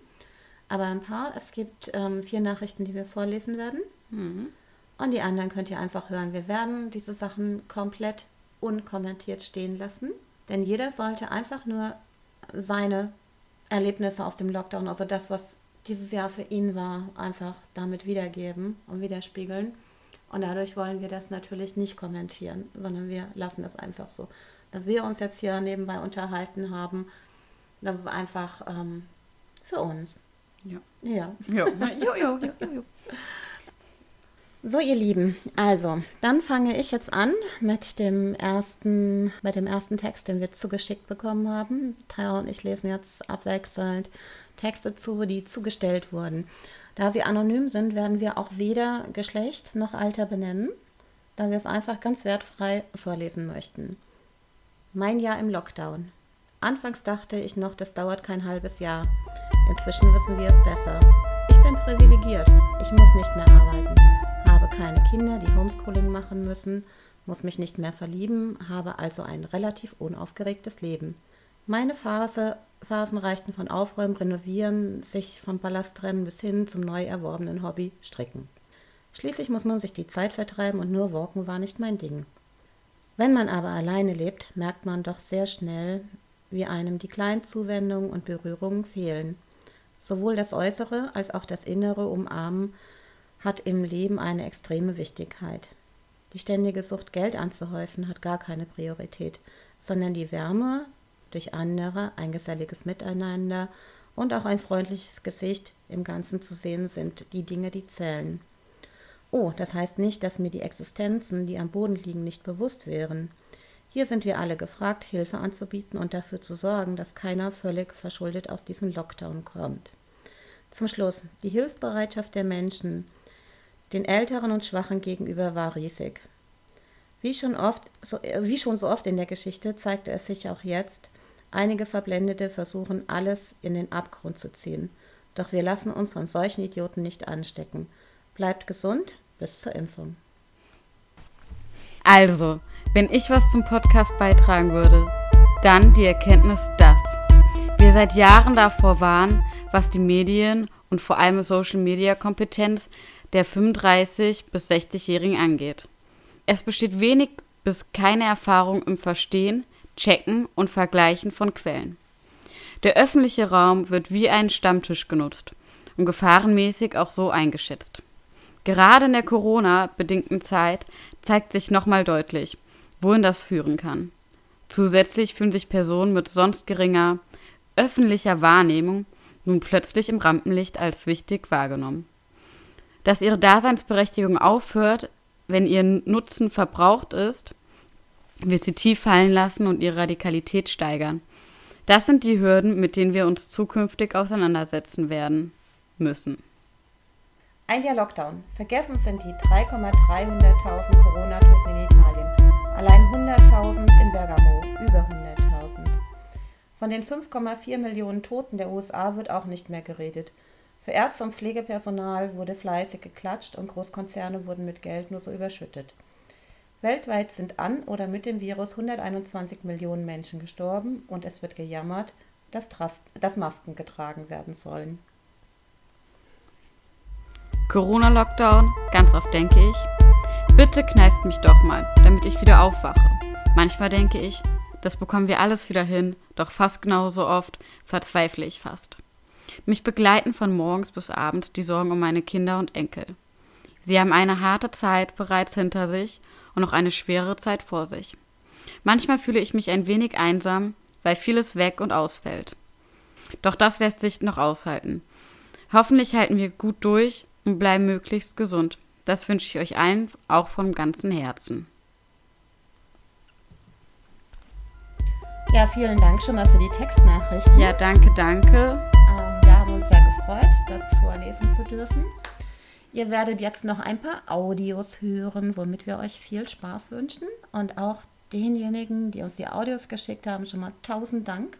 aber ein paar. Es gibt ähm, vier Nachrichten, die wir vorlesen werden. Mhm. und die anderen könnt ihr einfach hören. Wir werden diese Sachen komplett unkommentiert stehen lassen, denn jeder sollte einfach nur seine Erlebnisse aus dem Lockdown, also das, was dieses Jahr für ihn war, einfach damit wiedergeben und widerspiegeln. Und dadurch wollen wir das natürlich nicht kommentieren, sondern wir lassen das einfach so. Dass wir uns jetzt hier nebenbei unterhalten haben, das ist einfach ähm, für uns. Ja. Ja. Jo, jo, jo, jo, jo. So, ihr Lieben, also, dann fange ich jetzt an mit dem ersten, mit dem ersten Text, den wir zugeschickt bekommen haben. Tara und ich lesen jetzt abwechselnd Texte zu, die zugestellt wurden. Da sie anonym sind, werden wir auch weder Geschlecht noch Alter benennen, da wir es einfach ganz wertfrei vorlesen möchten. Mein Jahr im Lockdown. Anfangs dachte ich noch, das dauert kein halbes Jahr. Inzwischen wissen wir es besser. Ich bin privilegiert. Ich muss nicht mehr arbeiten keine Kinder, die Homeschooling machen müssen, muss mich nicht mehr verlieben, habe also ein relativ unaufgeregtes Leben. Meine Phase, Phasen reichten von Aufräumen, Renovieren, sich vom Ballast trennen bis hin zum neu erworbenen Hobby Stricken. Schließlich muss man sich die Zeit vertreiben und nur walken war nicht mein Ding. Wenn man aber alleine lebt, merkt man doch sehr schnell, wie einem die kleinen Zuwendungen und Berührungen fehlen. Sowohl das Äußere als auch das Innere umarmen hat im Leben eine extreme Wichtigkeit. Die ständige Sucht, Geld anzuhäufen, hat gar keine Priorität, sondern die Wärme durch andere, ein geselliges Miteinander und auch ein freundliches Gesicht im Ganzen zu sehen sind die Dinge, die zählen. Oh, das heißt nicht, dass mir die Existenzen, die am Boden liegen, nicht bewusst wären. Hier sind wir alle gefragt, Hilfe anzubieten und dafür zu sorgen, dass keiner völlig verschuldet aus diesem Lockdown kommt. Zum Schluss, die Hilfsbereitschaft der Menschen, den Älteren und Schwachen gegenüber war riesig. Wie schon, oft, so, wie schon so oft in der Geschichte zeigte es sich auch jetzt, einige Verblendete versuchen alles in den Abgrund zu ziehen. Doch wir lassen uns von solchen Idioten nicht anstecken. Bleibt gesund, bis zur Impfung. Also, wenn ich was zum Podcast beitragen würde, dann die Erkenntnis, dass wir seit Jahren davor waren, was die Medien und vor allem Social-Media-Kompetenz der 35 bis 60-Jährigen angeht. Es besteht wenig bis keine Erfahrung im Verstehen, Checken und Vergleichen von Quellen. Der öffentliche Raum wird wie ein Stammtisch genutzt und gefahrenmäßig auch so eingeschätzt. Gerade in der Corona-bedingten Zeit zeigt sich nochmal deutlich, wohin das führen kann. Zusätzlich fühlen sich Personen mit sonst geringer öffentlicher Wahrnehmung nun plötzlich im Rampenlicht als wichtig wahrgenommen dass ihre Daseinsberechtigung aufhört, wenn ihr Nutzen verbraucht ist, wird sie tief fallen lassen und ihre Radikalität steigern. Das sind die Hürden, mit denen wir uns zukünftig auseinandersetzen werden müssen. Ein Jahr Lockdown. Vergessen sind die 3,300.000 Corona-Toten in Italien. Allein 100.000 in Bergamo. Über 100.000. Von den 5,4 Millionen Toten der USA wird auch nicht mehr geredet. Für Ärzte und Pflegepersonal wurde fleißig geklatscht und Großkonzerne wurden mit Geld nur so überschüttet. Weltweit sind an oder mit dem Virus 121 Millionen Menschen gestorben und es wird gejammert, dass, Trast dass Masken getragen werden sollen. Corona-Lockdown, ganz oft denke ich, bitte kneift mich doch mal, damit ich wieder aufwache. Manchmal denke ich, das bekommen wir alles wieder hin, doch fast genauso oft verzweifle ich fast. Mich begleiten von morgens bis abends die Sorgen um meine Kinder und Enkel. Sie haben eine harte Zeit bereits hinter sich und noch eine schwere Zeit vor sich. Manchmal fühle ich mich ein wenig einsam, weil vieles weg und ausfällt. Doch das lässt sich noch aushalten. Hoffentlich halten wir gut durch und bleiben möglichst gesund. Das wünsche ich euch allen auch von ganzem Herzen. Ja, vielen Dank schon mal für die Textnachrichten. Ja, danke, danke sehr gefreut, das vorlesen zu dürfen. Ihr werdet jetzt noch ein paar Audios hören, womit wir euch viel Spaß wünschen. Und auch denjenigen, die uns die Audios geschickt haben, schon mal tausend Dank.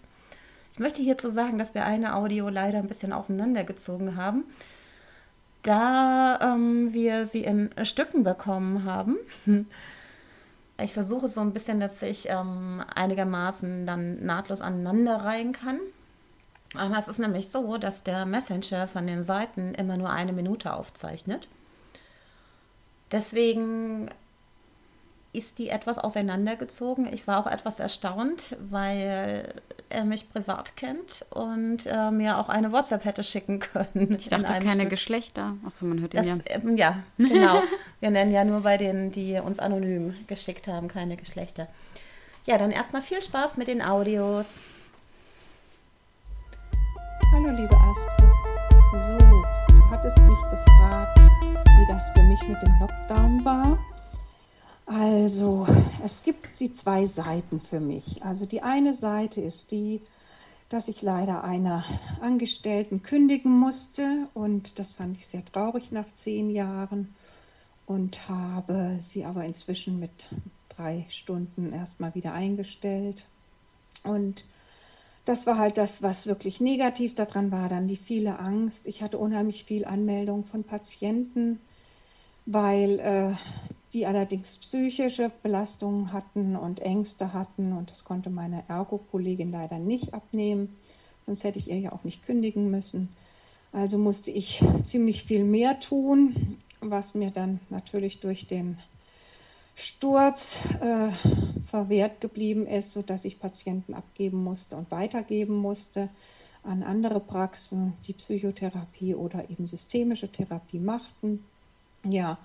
Ich möchte hierzu sagen, dass wir eine Audio leider ein bisschen auseinandergezogen haben, da ähm, wir sie in Stücken bekommen haben. Ich versuche so ein bisschen, dass ich ähm, einigermaßen dann nahtlos aneinanderreihen kann. Aber es ist nämlich so, dass der Messenger von den Seiten immer nur eine Minute aufzeichnet. Deswegen ist die etwas auseinandergezogen. Ich war auch etwas erstaunt, weil er mich privat kennt und äh, mir auch eine WhatsApp hätte schicken können. Ich dachte keine Stück. Geschlechter. Achso, man hört ihn ja. Ähm, ja, genau. Wir nennen ja nur bei denen, die uns anonym geschickt haben, keine Geschlechter. Ja, dann erstmal viel Spaß mit den Audios. Hallo, liebe Astrid. So, du hattest mich gefragt, wie das für mich mit dem Lockdown war. Also, es gibt die zwei Seiten für mich. Also die eine Seite ist die, dass ich leider einer Angestellten kündigen musste und das fand ich sehr traurig nach zehn Jahren und habe sie aber inzwischen mit drei Stunden erstmal wieder eingestellt. Und das war halt das, was wirklich negativ daran war, dann die viele Angst. Ich hatte unheimlich viel Anmeldung von Patienten, weil äh, die allerdings psychische Belastungen hatten und Ängste hatten und das konnte meine Ergo-Kollegin leider nicht abnehmen, sonst hätte ich ihr ja auch nicht kündigen müssen. Also musste ich ziemlich viel mehr tun, was mir dann natürlich durch den Sturz äh, verwehrt geblieben ist, sodass ich Patienten abgeben musste und weitergeben musste an andere Praxen, die Psychotherapie oder eben systemische Therapie machten. Ja,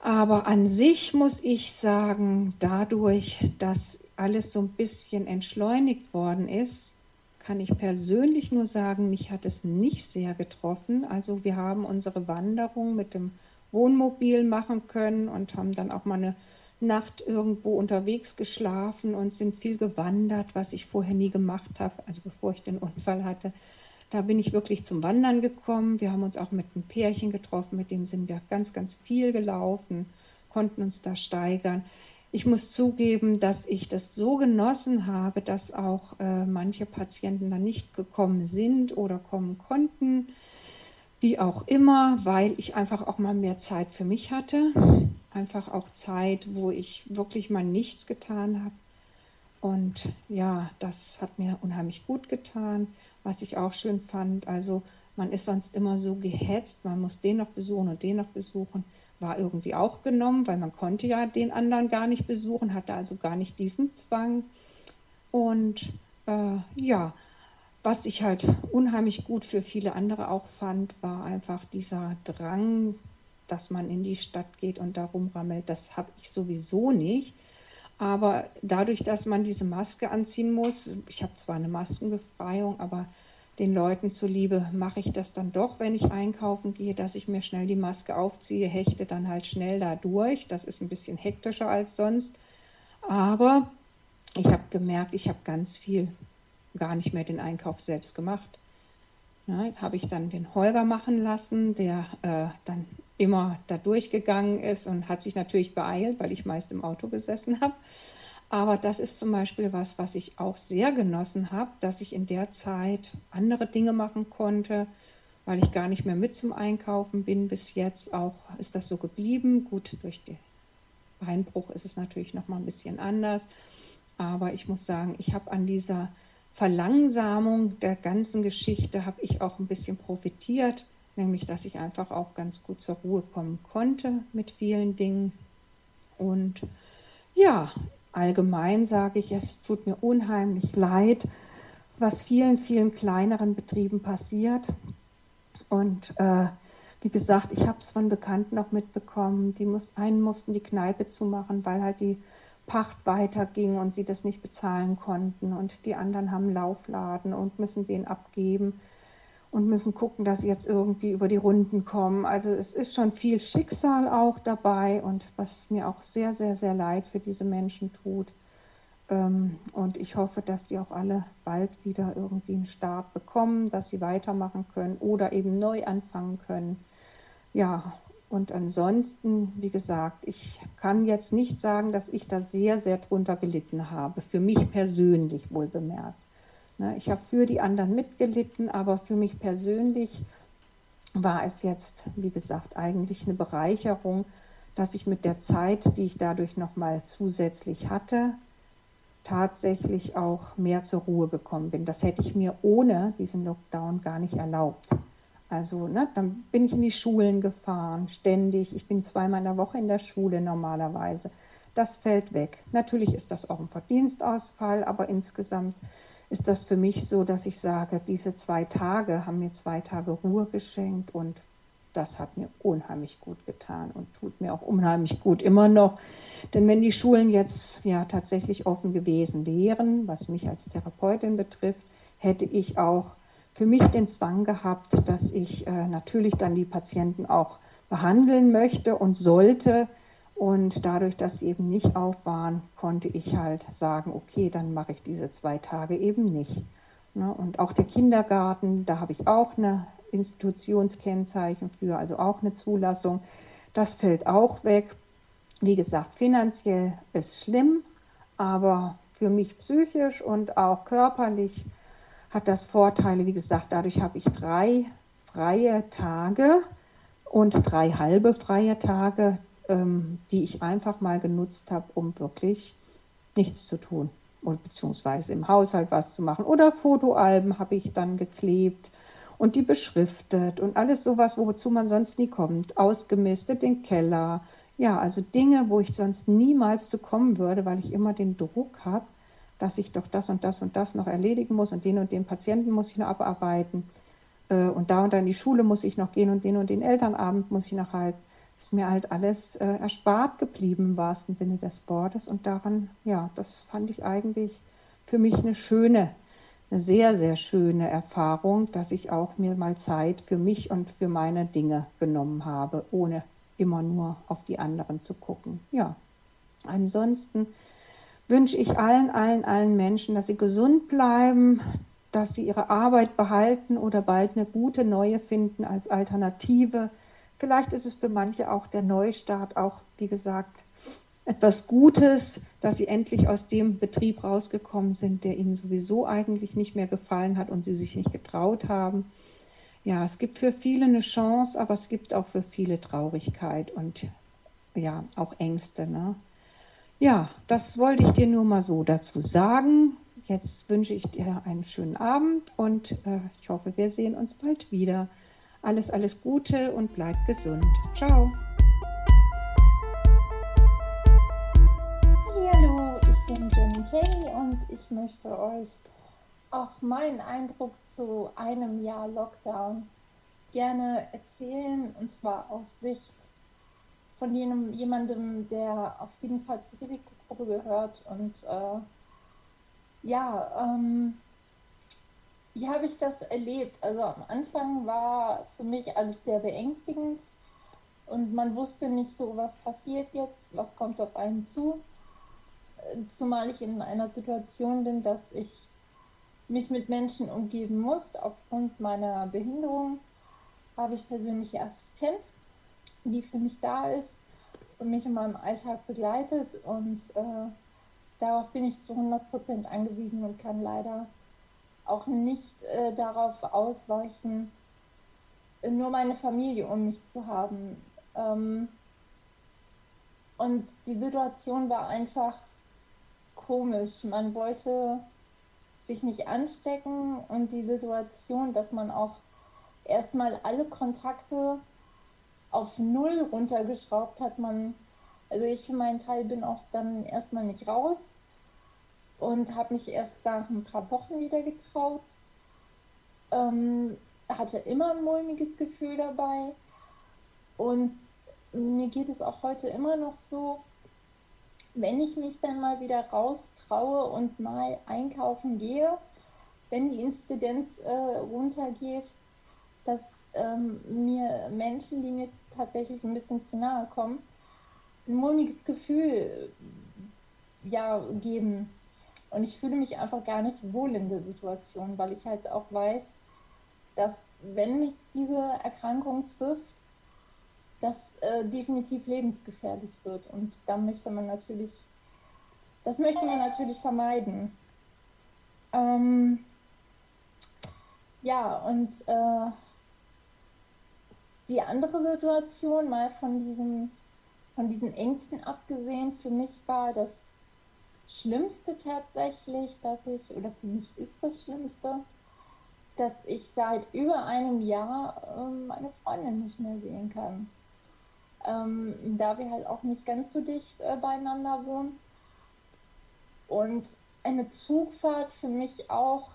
aber an sich muss ich sagen, dadurch, dass alles so ein bisschen entschleunigt worden ist, kann ich persönlich nur sagen, mich hat es nicht sehr getroffen. Also wir haben unsere Wanderung mit dem Wohnmobil machen können und haben dann auch mal eine Nacht irgendwo unterwegs geschlafen und sind viel gewandert, was ich vorher nie gemacht habe, also bevor ich den Unfall hatte. Da bin ich wirklich zum Wandern gekommen. Wir haben uns auch mit einem Pärchen getroffen, mit dem sind wir ganz, ganz viel gelaufen, konnten uns da steigern. Ich muss zugeben, dass ich das so genossen habe, dass auch äh, manche Patienten da nicht gekommen sind oder kommen konnten, wie auch immer, weil ich einfach auch mal mehr Zeit für mich hatte. Einfach auch Zeit, wo ich wirklich mal nichts getan habe. Und ja, das hat mir unheimlich gut getan was ich auch schön fand. Also man ist sonst immer so gehetzt, man muss den noch besuchen und den noch besuchen. War irgendwie auch genommen, weil man konnte ja den anderen gar nicht besuchen, hatte also gar nicht diesen Zwang. Und äh, ja, was ich halt unheimlich gut für viele andere auch fand, war einfach dieser Drang, dass man in die Stadt geht und da rumrammelt. Das habe ich sowieso nicht. Aber dadurch, dass man diese Maske anziehen muss, ich habe zwar eine Maskenbefreiung, aber den Leuten zuliebe mache ich das dann doch, wenn ich einkaufen gehe, dass ich mir schnell die Maske aufziehe, hechte dann halt schnell da durch. Das ist ein bisschen hektischer als sonst. Aber ich habe gemerkt, ich habe ganz viel gar nicht mehr den Einkauf selbst gemacht. Ja, habe ich dann den Holger machen lassen, der äh, dann immer da durchgegangen ist und hat sich natürlich beeilt, weil ich meist im Auto gesessen habe. Aber das ist zum Beispiel was, was ich auch sehr genossen habe, dass ich in der Zeit andere Dinge machen konnte, weil ich gar nicht mehr mit zum Einkaufen bin. Bis jetzt auch ist das so geblieben. Gut, durch den Beinbruch ist es natürlich noch mal ein bisschen anders. Aber ich muss sagen, ich habe an dieser Verlangsamung der ganzen Geschichte habe ich auch ein bisschen profitiert nämlich dass ich einfach auch ganz gut zur Ruhe kommen konnte mit vielen Dingen. Und ja, allgemein sage ich, es tut mir unheimlich leid, was vielen, vielen kleineren Betrieben passiert. Und äh, wie gesagt, ich habe es von Bekannten noch mitbekommen, die muss, einen mussten die Kneipe zumachen, weil halt die Pacht weiterging und sie das nicht bezahlen konnten. Und die anderen haben Laufladen und müssen den abgeben und müssen gucken, dass sie jetzt irgendwie über die Runden kommen. Also es ist schon viel Schicksal auch dabei und was mir auch sehr, sehr, sehr leid für diese Menschen tut. Ähm, und ich hoffe, dass die auch alle bald wieder irgendwie einen Start bekommen, dass sie weitermachen können oder eben neu anfangen können. Ja, und ansonsten, wie gesagt, ich kann jetzt nicht sagen, dass ich da sehr, sehr drunter gelitten habe, für mich persönlich wohl bemerkt. Ne, ich habe für die anderen mitgelitten, aber für mich persönlich war es jetzt, wie gesagt, eigentlich eine Bereicherung, dass ich mit der Zeit, die ich dadurch nochmal zusätzlich hatte, tatsächlich auch mehr zur Ruhe gekommen bin. Das hätte ich mir ohne diesen Lockdown gar nicht erlaubt. Also ne, dann bin ich in die Schulen gefahren, ständig. Ich bin zweimal in der Woche in der Schule normalerweise. Das fällt weg. Natürlich ist das auch ein Verdienstausfall, aber insgesamt ist das für mich so, dass ich sage, diese zwei Tage haben mir zwei Tage Ruhe geschenkt und das hat mir unheimlich gut getan und tut mir auch unheimlich gut immer noch. Denn wenn die Schulen jetzt ja tatsächlich offen gewesen wären, was mich als Therapeutin betrifft, hätte ich auch für mich den Zwang gehabt, dass ich äh, natürlich dann die Patienten auch behandeln möchte und sollte. Und dadurch, dass sie eben nicht auf waren, konnte ich halt sagen, okay, dann mache ich diese zwei Tage eben nicht. Ne? Und auch der Kindergarten, da habe ich auch eine Institutionskennzeichen für, also auch eine Zulassung. Das fällt auch weg. Wie gesagt, finanziell ist schlimm, aber für mich psychisch und auch körperlich hat das Vorteile. Wie gesagt, dadurch habe ich drei freie Tage und drei halbe freie Tage, ähm, die ich einfach mal genutzt habe, um wirklich nichts zu tun und beziehungsweise im Haushalt was zu machen. Oder Fotoalben habe ich dann geklebt und die beschriftet und alles sowas, wozu man sonst nie kommt. Ausgemistet den Keller. Ja, also Dinge, wo ich sonst niemals zu kommen würde, weil ich immer den Druck habe, dass ich doch das und das und das noch erledigen muss und den und den Patienten muss ich noch abarbeiten. Äh, und da und da in die Schule muss ich noch gehen und den und den Elternabend muss ich noch halten. Ist mir halt alles äh, erspart geblieben im wahrsten Sinne des Wortes. Und daran, ja, das fand ich eigentlich für mich eine schöne eine sehr, sehr schöne Erfahrung, dass ich auch mir mal Zeit für mich und für meine Dinge genommen habe, ohne immer nur auf die anderen zu gucken. Ja, ansonsten wünsche ich allen, allen, allen Menschen, dass sie gesund bleiben, dass sie ihre Arbeit behalten oder bald eine gute neue finden als Alternative. Vielleicht ist es für manche auch der Neustart, auch wie gesagt, etwas Gutes, dass sie endlich aus dem Betrieb rausgekommen sind, der ihnen sowieso eigentlich nicht mehr gefallen hat und sie sich nicht getraut haben. Ja, es gibt für viele eine Chance, aber es gibt auch für viele Traurigkeit und ja, auch Ängste. Ne? Ja, das wollte ich dir nur mal so dazu sagen. Jetzt wünsche ich dir einen schönen Abend und äh, ich hoffe, wir sehen uns bald wieder. Alles, alles Gute und bleib gesund. Ciao. bin Jenny Kay und ich möchte euch auch meinen Eindruck zu einem Jahr Lockdown gerne erzählen und zwar aus Sicht von jenem, jemandem, der auf jeden Fall zur Risikogruppe gehört und äh, ja, ähm, wie habe ich das erlebt? Also am Anfang war für mich alles sehr beängstigend und man wusste nicht so, was passiert jetzt, was kommt auf einen zu zumal ich in einer Situation bin, dass ich mich mit Menschen umgeben muss. Aufgrund meiner Behinderung habe ich persönliche Assistenz, die für mich da ist und mich in meinem Alltag begleitet. Und äh, darauf bin ich zu 100% angewiesen und kann leider auch nicht äh, darauf ausweichen, nur meine Familie um mich zu haben. Ähm, und die Situation war einfach komisch. Man wollte sich nicht anstecken und die Situation, dass man auch erstmal alle Kontakte auf Null runtergeschraubt hat, man, also ich für meinen Teil bin auch dann erstmal nicht raus und habe mich erst nach ein paar Wochen wieder getraut. Ähm, hatte immer ein mulmiges Gefühl dabei und mir geht es auch heute immer noch so, wenn ich mich dann mal wieder raus traue und mal einkaufen gehe, wenn die Inzidenz äh, runtergeht, dass ähm, mir Menschen, die mir tatsächlich ein bisschen zu nahe kommen, ein mulmiges Gefühl ja, geben. Und ich fühle mich einfach gar nicht wohl in der Situation, weil ich halt auch weiß, dass wenn mich diese Erkrankung trifft, das äh, definitiv lebensgefährlich wird. Und da möchte man natürlich, das möchte man natürlich vermeiden. Ähm, ja, und äh, die andere Situation, mal von diesem, von diesen Ängsten abgesehen, für mich war das Schlimmste tatsächlich, dass ich, oder für mich ist das Schlimmste, dass ich seit über einem Jahr ähm, meine Freundin nicht mehr sehen kann. Ähm, da wir halt auch nicht ganz so dicht äh, beieinander wohnen. Und eine Zugfahrt für mich auch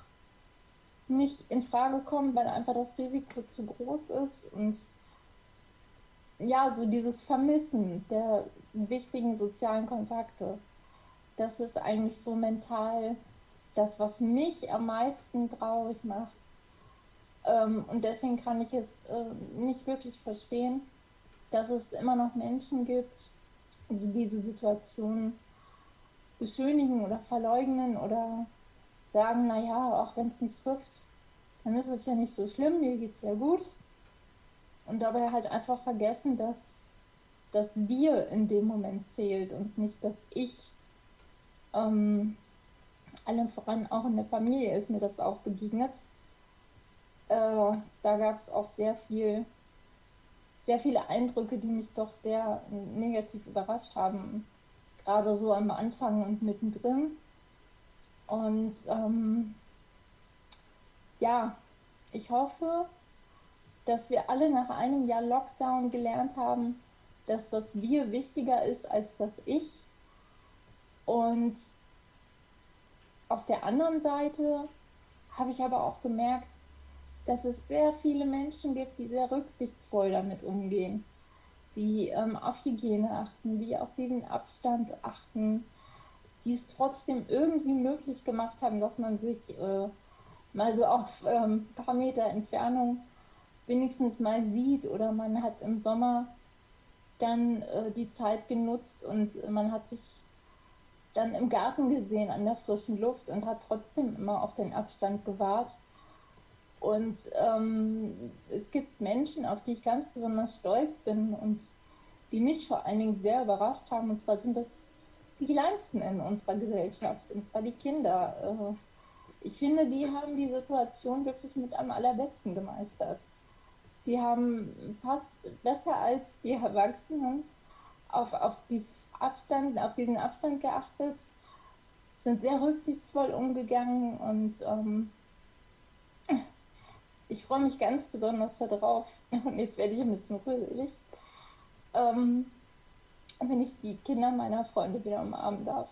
nicht in Frage kommt, weil einfach das Risiko zu groß ist und ja, so dieses Vermissen der wichtigen sozialen Kontakte, das ist eigentlich so mental das, was mich am meisten traurig macht. Ähm, und deswegen kann ich es äh, nicht wirklich verstehen, dass es immer noch Menschen gibt, die diese Situation beschönigen oder verleugnen oder sagen, naja, auch wenn es mich trifft, dann ist es ja nicht so schlimm, mir geht es ja gut. Und dabei halt einfach vergessen, dass das Wir in dem Moment zählt und nicht das Ich. Ähm, allem voran auch in der Familie ist mir das auch begegnet. Äh, da gab es auch sehr viel, sehr viele Eindrücke, die mich doch sehr negativ überrascht haben. Gerade so am Anfang und mittendrin. Und ähm, ja, ich hoffe, dass wir alle nach einem Jahr Lockdown gelernt haben, dass das Wir wichtiger ist als das Ich. Und auf der anderen Seite habe ich aber auch gemerkt, dass es sehr viele Menschen gibt, die sehr rücksichtsvoll damit umgehen, die ähm, auf Hygiene achten, die auf diesen Abstand achten, die es trotzdem irgendwie möglich gemacht haben, dass man sich äh, mal so auf ähm, ein paar Meter Entfernung wenigstens mal sieht oder man hat im Sommer dann äh, die Zeit genutzt und man hat sich dann im Garten gesehen an der frischen Luft und hat trotzdem immer auf den Abstand gewahrt. Und ähm, es gibt Menschen, auf die ich ganz besonders stolz bin und die mich vor allen Dingen sehr überrascht haben. Und zwar sind das die Kleinsten in unserer Gesellschaft, und zwar die Kinder. Äh, ich finde, die haben die Situation wirklich mit am allerbesten gemeistert. Die haben fast besser als die Erwachsenen auf, auf, die Abstand, auf diesen Abstand geachtet, sind sehr rücksichtsvoll umgegangen und ähm, ich freue mich ganz besonders darauf. Und jetzt werde ich ein bisschen rührselig. Ähm, wenn ich die Kinder meiner Freunde wieder umarmen darf.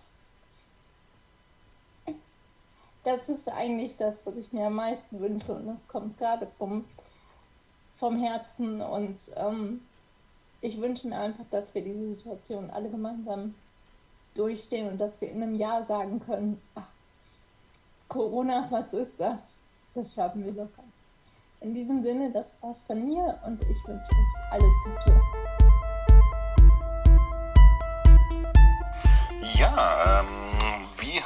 Das ist eigentlich das, was ich mir am meisten wünsche und das kommt gerade vom vom Herzen und ähm, ich wünsche mir einfach, dass wir diese Situation alle gemeinsam durchstehen und dass wir in einem Jahr sagen können, ach, Corona, was ist das? Das schaffen wir locker. In diesem Sinne, das war's von mir und ich wünsche euch alles Gute. Ja, ähm,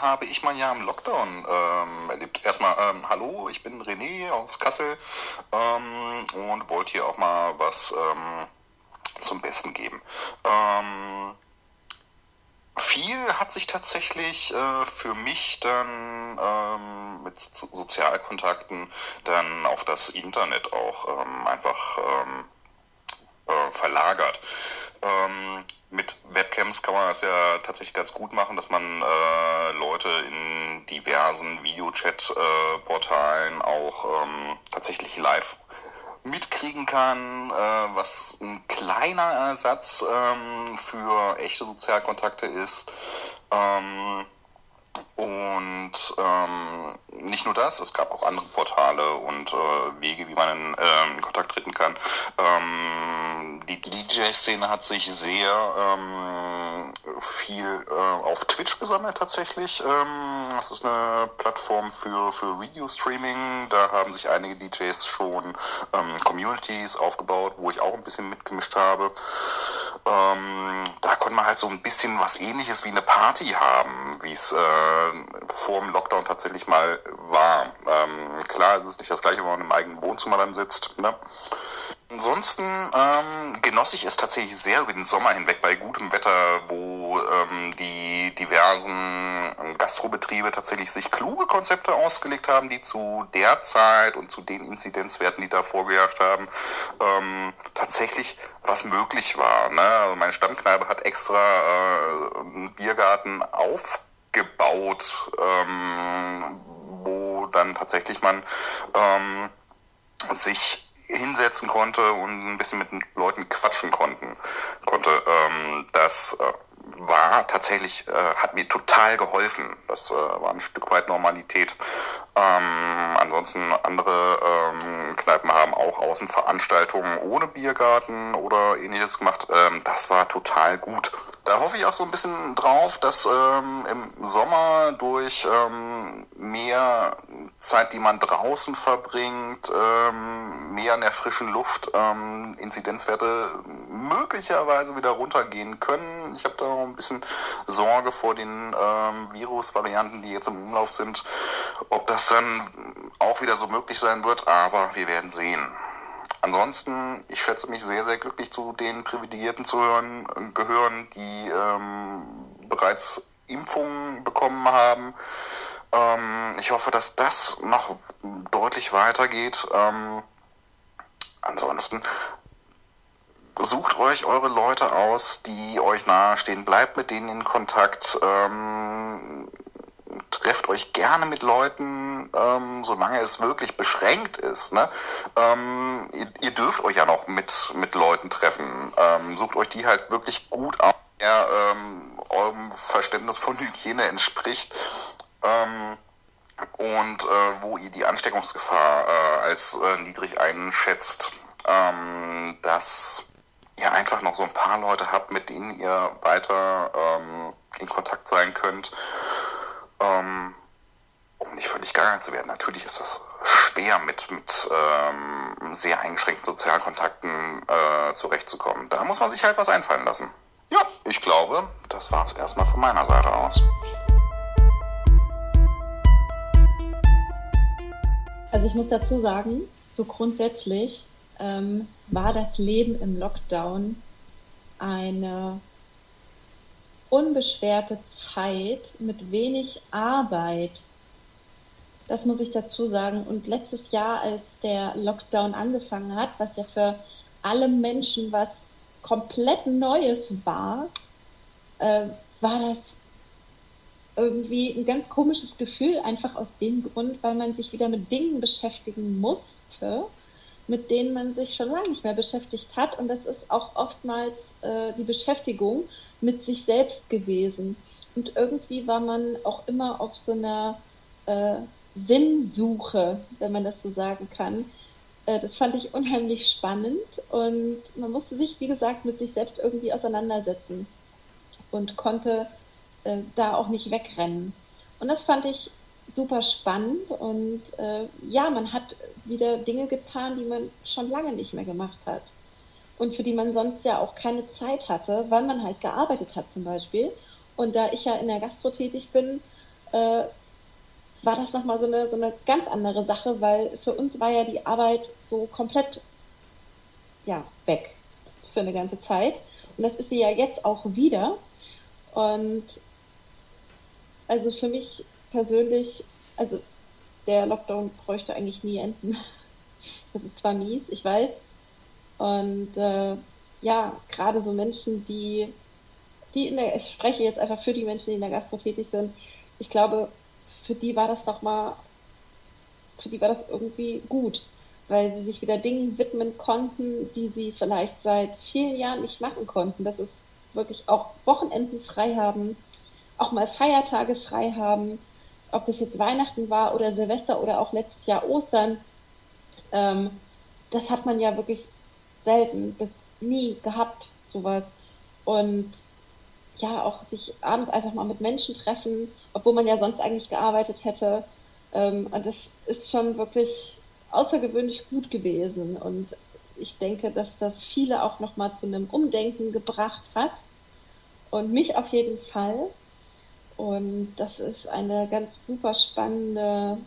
habe ich mein Jahr im Lockdown ähm, erlebt? Erstmal, ähm, hallo, ich bin René aus Kassel ähm, und wollte hier auch mal was ähm, zum Besten geben. Ähm, viel hat sich tatsächlich äh, für mich dann ähm, mit so Sozialkontakten dann auf das Internet auch einfach äh, verlagert. Mit Webcams kann man das ja tatsächlich ganz gut machen, dass man äh, Leute in diversen Videochat-Portalen auch ähm, tatsächlich live mitkriegen kann, äh, was ein kleiner Ersatz ähm, für echte Sozialkontakte ist. Ähm, und ähm, nicht nur das, es gab auch andere Portale und äh, Wege, wie man in, äh, in Kontakt treten kann. Ähm, die DJ-Szene hat sich sehr ähm, viel äh, auf Twitch gesammelt tatsächlich. Ähm, das ist eine Plattform für, für Video-Streaming. Da haben sich einige DJs schon ähm, Communities aufgebaut, wo ich auch ein bisschen mitgemischt habe. Ähm, da konnte man halt so ein bisschen was ähnliches wie eine Party haben, wie es äh, vor dem Lockdown tatsächlich mal war. Ähm, klar, es ist nicht das gleiche, wenn man im eigenen Wohnzimmer dann sitzt. Ne? Ansonsten ähm, genoss ich es tatsächlich sehr über den Sommer hinweg bei gutem Wetter, wo ähm, die diversen ähm, Gastrobetriebe tatsächlich sich kluge Konzepte ausgelegt haben, die zu der Zeit und zu den Inzidenzwerten, die da vorgeherrscht haben, ähm, tatsächlich was möglich war. Ne? Also meine Stammkneipe hat extra äh, einen Biergarten aufgebaut, ähm, wo dann tatsächlich man ähm, sich hinsetzen konnte und ein bisschen mit den Leuten quatschen konnten, konnte. Ähm, das äh, war tatsächlich, äh, hat mir total geholfen. Das äh, war ein Stück weit Normalität. Ähm, ansonsten andere ähm, Kneipen haben auch Außenveranstaltungen ohne Biergarten oder ähnliches gemacht. Ähm, das war total gut. Da hoffe ich auch so ein bisschen drauf, dass ähm, im Sommer durch ähm, mehr Zeit, die man draußen verbringt, ähm, mehr in der frischen Luft, ähm, Inzidenzwerte möglicherweise wieder runtergehen können. Ich habe da noch ein bisschen Sorge vor den ähm, Virusvarianten, die jetzt im Umlauf sind, ob das dann auch wieder so möglich sein wird, aber wir werden sehen. Ansonsten, ich schätze mich sehr, sehr glücklich zu den Privilegierten zu hören, gehören, die ähm, bereits Impfungen bekommen haben. Ähm, ich hoffe, dass das noch deutlich weitergeht. Ähm, ansonsten sucht euch eure Leute aus, die euch nahestehen, bleibt mit denen in Kontakt. Ähm, trefft euch gerne mit Leuten, ähm, solange es wirklich beschränkt ist. Ne? Ähm, ihr, ihr, dürft euch ja noch mit, mit Leuten treffen. Ähm, sucht euch die halt wirklich gut aus, der ähm, eurem Verständnis von Hygiene entspricht. Ähm, und äh, wo ihr die Ansteckungsgefahr äh, als äh, niedrig einschätzt, ähm, dass ihr einfach noch so ein paar Leute habt, mit denen ihr weiter in Kontakt sein könnt ähm, um nicht völlig gegangen zu werden. Natürlich ist das schwer, mit, mit ähm, sehr eingeschränkten Sozialkontakten äh, zurechtzukommen. Da muss man sich halt was einfallen lassen. Ja, ich glaube, das war es erstmal von meiner Seite aus. Also ich muss dazu sagen, so grundsätzlich ähm, war das Leben im Lockdown eine unbeschwerte Zeit mit wenig Arbeit. Das muss ich dazu sagen. Und letztes Jahr, als der Lockdown angefangen hat, was ja für alle Menschen was komplett Neues war, äh, war das irgendwie ein ganz komisches Gefühl, einfach aus dem Grund, weil man sich wieder mit Dingen beschäftigen musste, mit denen man sich schon lange nicht mehr beschäftigt hat. Und das ist auch oftmals äh, die Beschäftigung mit sich selbst gewesen. Und irgendwie war man auch immer auf so einer äh, Sinnsuche, wenn man das so sagen kann. Äh, das fand ich unheimlich spannend und man musste sich, wie gesagt, mit sich selbst irgendwie auseinandersetzen und konnte äh, da auch nicht wegrennen. Und das fand ich super spannend und äh, ja, man hat wieder Dinge getan, die man schon lange nicht mehr gemacht hat und für die man sonst ja auch keine Zeit hatte, weil man halt gearbeitet hat zum Beispiel. Und da ich ja in der Gastro tätig bin, äh, war das nochmal so eine, so eine ganz andere Sache, weil für uns war ja die Arbeit so komplett ja, weg für eine ganze Zeit. Und das ist sie ja jetzt auch wieder. Und also für mich persönlich, also der Lockdown bräuchte eigentlich nie enden. Das ist zwar mies, ich weiß, und äh, ja, gerade so Menschen, die, die in der, ich spreche jetzt einfach für die Menschen, die in der Gastro tätig sind, ich glaube, für die war das doch mal, für die war das irgendwie gut, weil sie sich wieder Dingen widmen konnten, die sie vielleicht seit vielen Jahren nicht machen konnten. Das ist wirklich auch Wochenenden frei haben, auch mal Feiertage frei haben, ob das jetzt Weihnachten war oder Silvester oder auch letztes Jahr Ostern. Ähm, das hat man ja wirklich selten bis nie gehabt, sowas. Und ja, auch sich abends einfach mal mit Menschen treffen, obwohl man ja sonst eigentlich gearbeitet hätte. Ähm, und das ist schon wirklich außergewöhnlich gut gewesen. Und ich denke, dass das viele auch nochmal zu einem Umdenken gebracht hat. Und mich auf jeden Fall. Und das ist eine ganz super spannende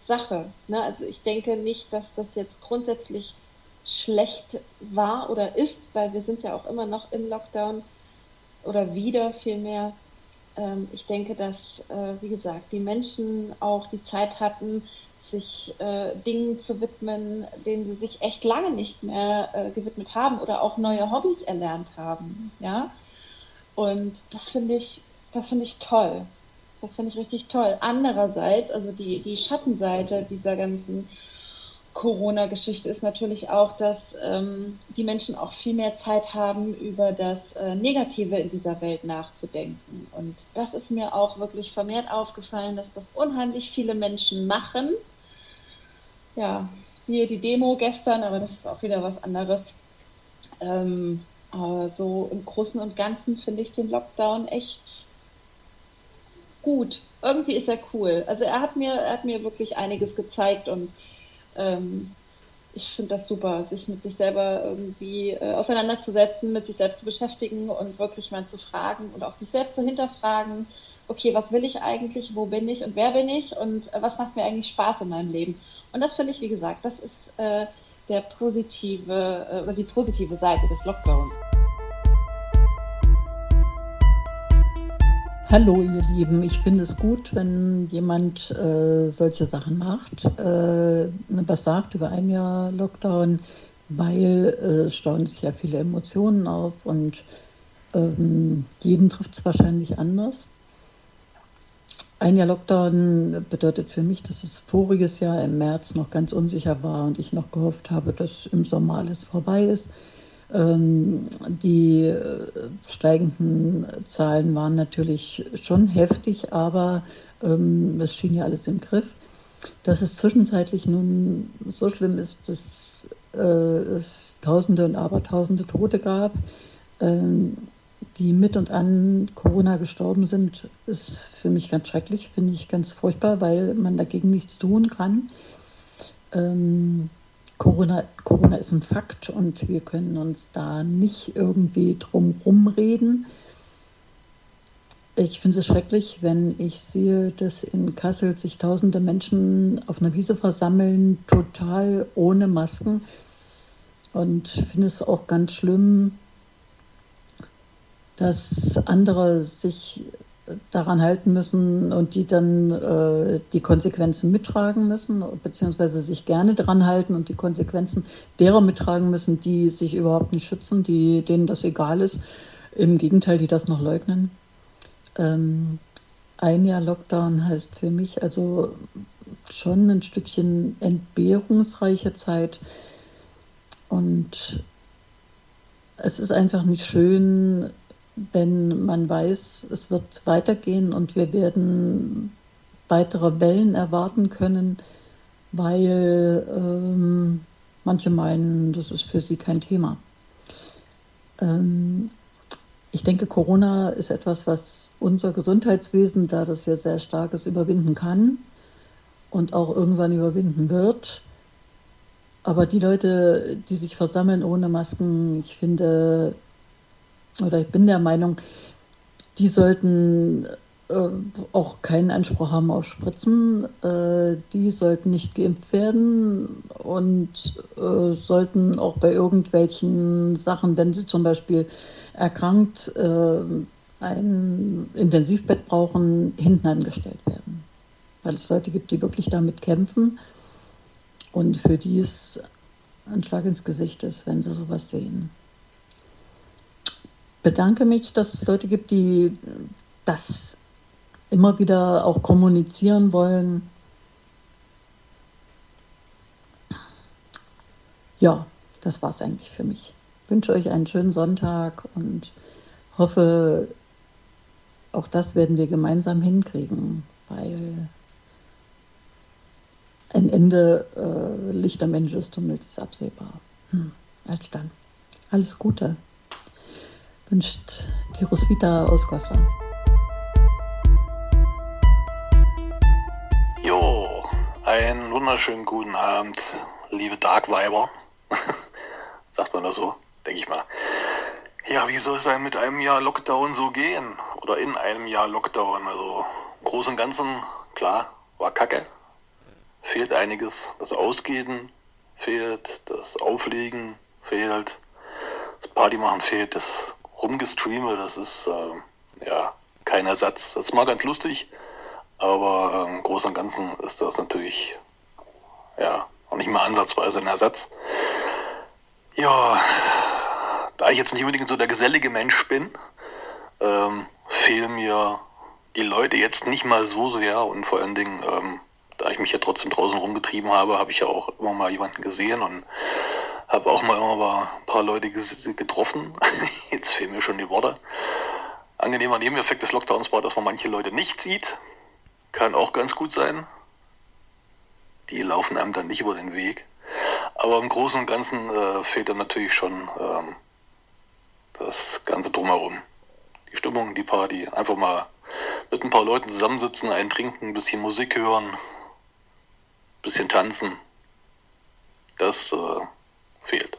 Sache. Ne? Also ich denke nicht, dass das jetzt grundsätzlich schlecht war oder ist, weil wir sind ja auch immer noch im Lockdown oder wieder vielmehr. Ähm, ich denke, dass, äh, wie gesagt, die Menschen auch die Zeit hatten, sich äh, Dingen zu widmen, denen sie sich echt lange nicht mehr äh, gewidmet haben oder auch neue Hobbys erlernt haben. Ja, und das finde ich, das ich toll. Das finde ich richtig toll. Andererseits, also die, die Schattenseite dieser ganzen Corona-Geschichte ist natürlich auch, dass ähm, die Menschen auch viel mehr Zeit haben, über das äh, Negative in dieser Welt nachzudenken. Und das ist mir auch wirklich vermehrt aufgefallen, dass das unheimlich viele Menschen machen. Ja, hier die Demo gestern, aber das ist auch wieder was anderes. Ähm, aber so im Großen und Ganzen finde ich den Lockdown echt gut. Irgendwie ist er cool. Also er hat mir, er hat mir wirklich einiges gezeigt und ähm, ich finde das super, sich mit sich selber irgendwie äh, auseinanderzusetzen, mit sich selbst zu beschäftigen und wirklich mal zu fragen und auch sich selbst zu hinterfragen, okay, was will ich eigentlich, wo bin ich und wer bin ich und äh, was macht mir eigentlich Spaß in meinem Leben. Und das finde ich, wie gesagt, das ist äh, der positive äh, oder die positive Seite des Lockdowns. Hallo ihr Lieben, ich finde es gut, wenn jemand äh, solche Sachen macht, äh, was sagt über ein Jahr Lockdown, weil äh, stauen sich ja viele Emotionen auf und ähm, jeden trifft es wahrscheinlich anders. Ein Jahr Lockdown bedeutet für mich, dass es voriges Jahr im März noch ganz unsicher war und ich noch gehofft habe, dass im Sommer alles vorbei ist. Ähm, die äh, steigenden Zahlen waren natürlich schon heftig, aber ähm, es schien ja alles im Griff. Dass es zwischenzeitlich nun so schlimm ist, dass äh, es Tausende und Abertausende Tote gab, ähm, die mit und an Corona gestorben sind, ist für mich ganz schrecklich, finde ich ganz furchtbar, weil man dagegen nichts tun kann. Ähm, Corona, Corona ist ein Fakt und wir können uns da nicht irgendwie drum rumreden. Ich finde es schrecklich, wenn ich sehe, dass in Kassel sich tausende Menschen auf einer Wiese versammeln, total ohne Masken. Und finde es auch ganz schlimm, dass andere sich daran halten müssen und die dann äh, die Konsequenzen mittragen müssen, beziehungsweise sich gerne daran halten und die Konsequenzen derer mittragen müssen, die sich überhaupt nicht schützen, die, denen das egal ist. Im Gegenteil, die das noch leugnen. Ähm, ein Jahr Lockdown heißt für mich also schon ein Stückchen entbehrungsreiche Zeit. Und es ist einfach nicht schön, wenn man weiß, es wird weitergehen und wir werden weitere Wellen erwarten können, weil ähm, manche meinen, das ist für sie kein Thema. Ähm, ich denke, Corona ist etwas, was unser Gesundheitswesen, da das ja sehr stark ist, überwinden kann und auch irgendwann überwinden wird. Aber die Leute, die sich versammeln ohne Masken, ich finde, oder ich bin der Meinung, die sollten äh, auch keinen Anspruch haben auf Spritzen. Äh, die sollten nicht geimpft werden und äh, sollten auch bei irgendwelchen Sachen, wenn sie zum Beispiel erkrankt äh, ein Intensivbett brauchen, hinten angestellt werden. Weil es Leute gibt, die wirklich damit kämpfen und für die es ein Schlag ins Gesicht ist, wenn sie sowas sehen bedanke mich, dass es Leute gibt, die das immer wieder auch kommunizieren wollen. Ja, das war es eigentlich für mich. Ich wünsche euch einen schönen Sonntag und hoffe, auch das werden wir gemeinsam hinkriegen, weil ein Ende äh, Licht am Ende des Tunnels ist absehbar. Hm, als dann. Alles Gute wünscht die Roswitha aus Goslar. Jo, einen wunderschönen guten Abend, liebe Darkweiber. Sagt man das so, denke ich mal. Ja, wie soll es einem mit einem Jahr Lockdown so gehen? Oder in einem Jahr Lockdown? Also, im Großen und Ganzen, klar, war kacke. Fehlt einiges. Das Ausgehen fehlt, das Auflegen fehlt, das Party machen fehlt, das rumgestreame, das ist äh, ja kein Ersatz. Das ist mal ganz lustig, aber äh, im Großen und Ganzen ist das natürlich ja auch nicht mal ansatzweise ein Ersatz. Ja, da ich jetzt nicht unbedingt so der gesellige Mensch bin, ähm, fehlen mir die Leute jetzt nicht mal so sehr und vor allen Dingen, ähm, da ich mich ja trotzdem draußen rumgetrieben habe, habe ich ja auch immer mal jemanden gesehen und habe auch mal ein paar Leute getroffen. jetzt fehlen mir schon die Worte. Angenehmer Nebeneffekt des Lockdowns war, dass man manche Leute nicht sieht. Kann auch ganz gut sein. Die laufen einem dann nicht über den Weg. Aber im Großen und Ganzen äh, fehlt dann natürlich schon ähm, das Ganze drumherum. Die Stimmung, die Party, einfach mal mit ein paar Leuten zusammensitzen, einen trinken, ein bisschen Musik hören, ein bisschen tanzen. Das äh, fehlt.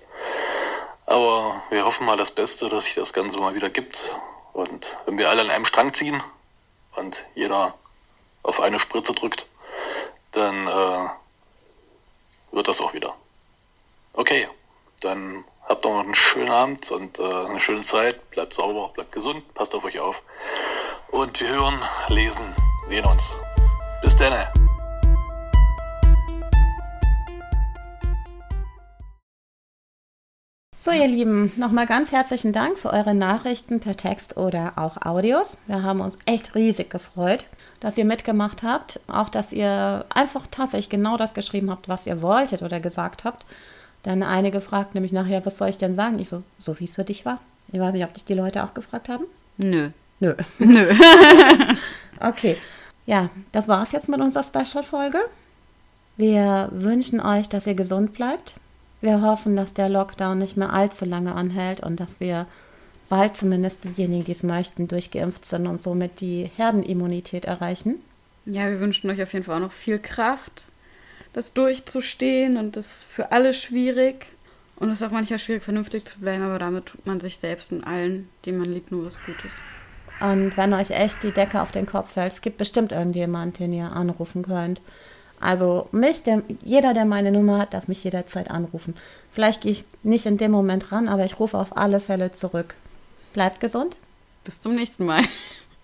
Aber wir hoffen mal das Beste, dass sich das Ganze mal wieder gibt. Und wenn wir alle an einem Strang ziehen und jeder auf eine Spritze drückt, dann äh, wird das auch wieder. Okay, dann habt noch einen schönen Abend und äh, eine schöne Zeit. Bleibt sauber, bleibt gesund, passt auf euch auf. Und wir hören, lesen, sehen uns. Bis dann. So, ihr Lieben, nochmal ganz herzlichen Dank für eure Nachrichten per Text oder auch Audios. Wir haben uns echt riesig gefreut, dass ihr mitgemacht habt. Auch, dass ihr einfach tatsächlich genau das geschrieben habt, was ihr wolltet oder gesagt habt. Dann einige fragten nämlich nachher, was soll ich denn sagen? Ich so, so wie es für dich war. Ich weiß nicht, ob dich die Leute auch gefragt haben. Nö. Nö. Nö. okay. Ja, das war es jetzt mit unserer Special-Folge. Wir wünschen euch, dass ihr gesund bleibt. Wir hoffen, dass der Lockdown nicht mehr allzu lange anhält und dass wir bald zumindest diejenigen, die es möchten, durchgeimpft sind und somit die Herdenimmunität erreichen. Ja, wir wünschen euch auf jeden Fall auch noch viel Kraft, das durchzustehen und das ist für alle schwierig. Und es ist auch manchmal schwierig, vernünftig zu bleiben, aber damit tut man sich selbst und allen, die man liebt, nur was Gutes. Und wenn euch echt die Decke auf den Kopf fällt, es gibt bestimmt irgendjemand, den ihr anrufen könnt. Also mich, der, jeder, der meine Nummer hat, darf mich jederzeit anrufen. Vielleicht gehe ich nicht in dem Moment ran, aber ich rufe auf alle Fälle zurück. Bleibt gesund. Bis zum nächsten Mal.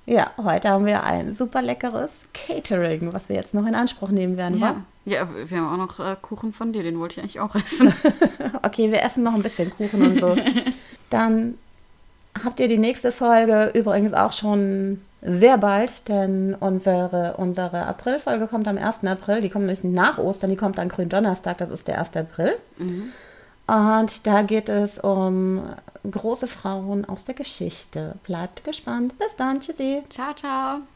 Ja, heute haben wir ein super leckeres Catering, was wir jetzt noch in Anspruch nehmen werden, Ja, ja wir haben auch noch äh, Kuchen von dir, den wollte ich eigentlich auch essen. Okay, wir essen noch ein bisschen Kuchen und so. Dann habt ihr die nächste Folge übrigens auch schon sehr bald, denn unsere, unsere Aprilfolge kommt am 1. April. Die kommt nämlich nach Ostern, die kommt an Gründonnerstag, das ist der 1. April. Und da geht es um große Frauen aus der Geschichte. Bleibt gespannt. Bis dann. Tschüssi. ciao, ciao.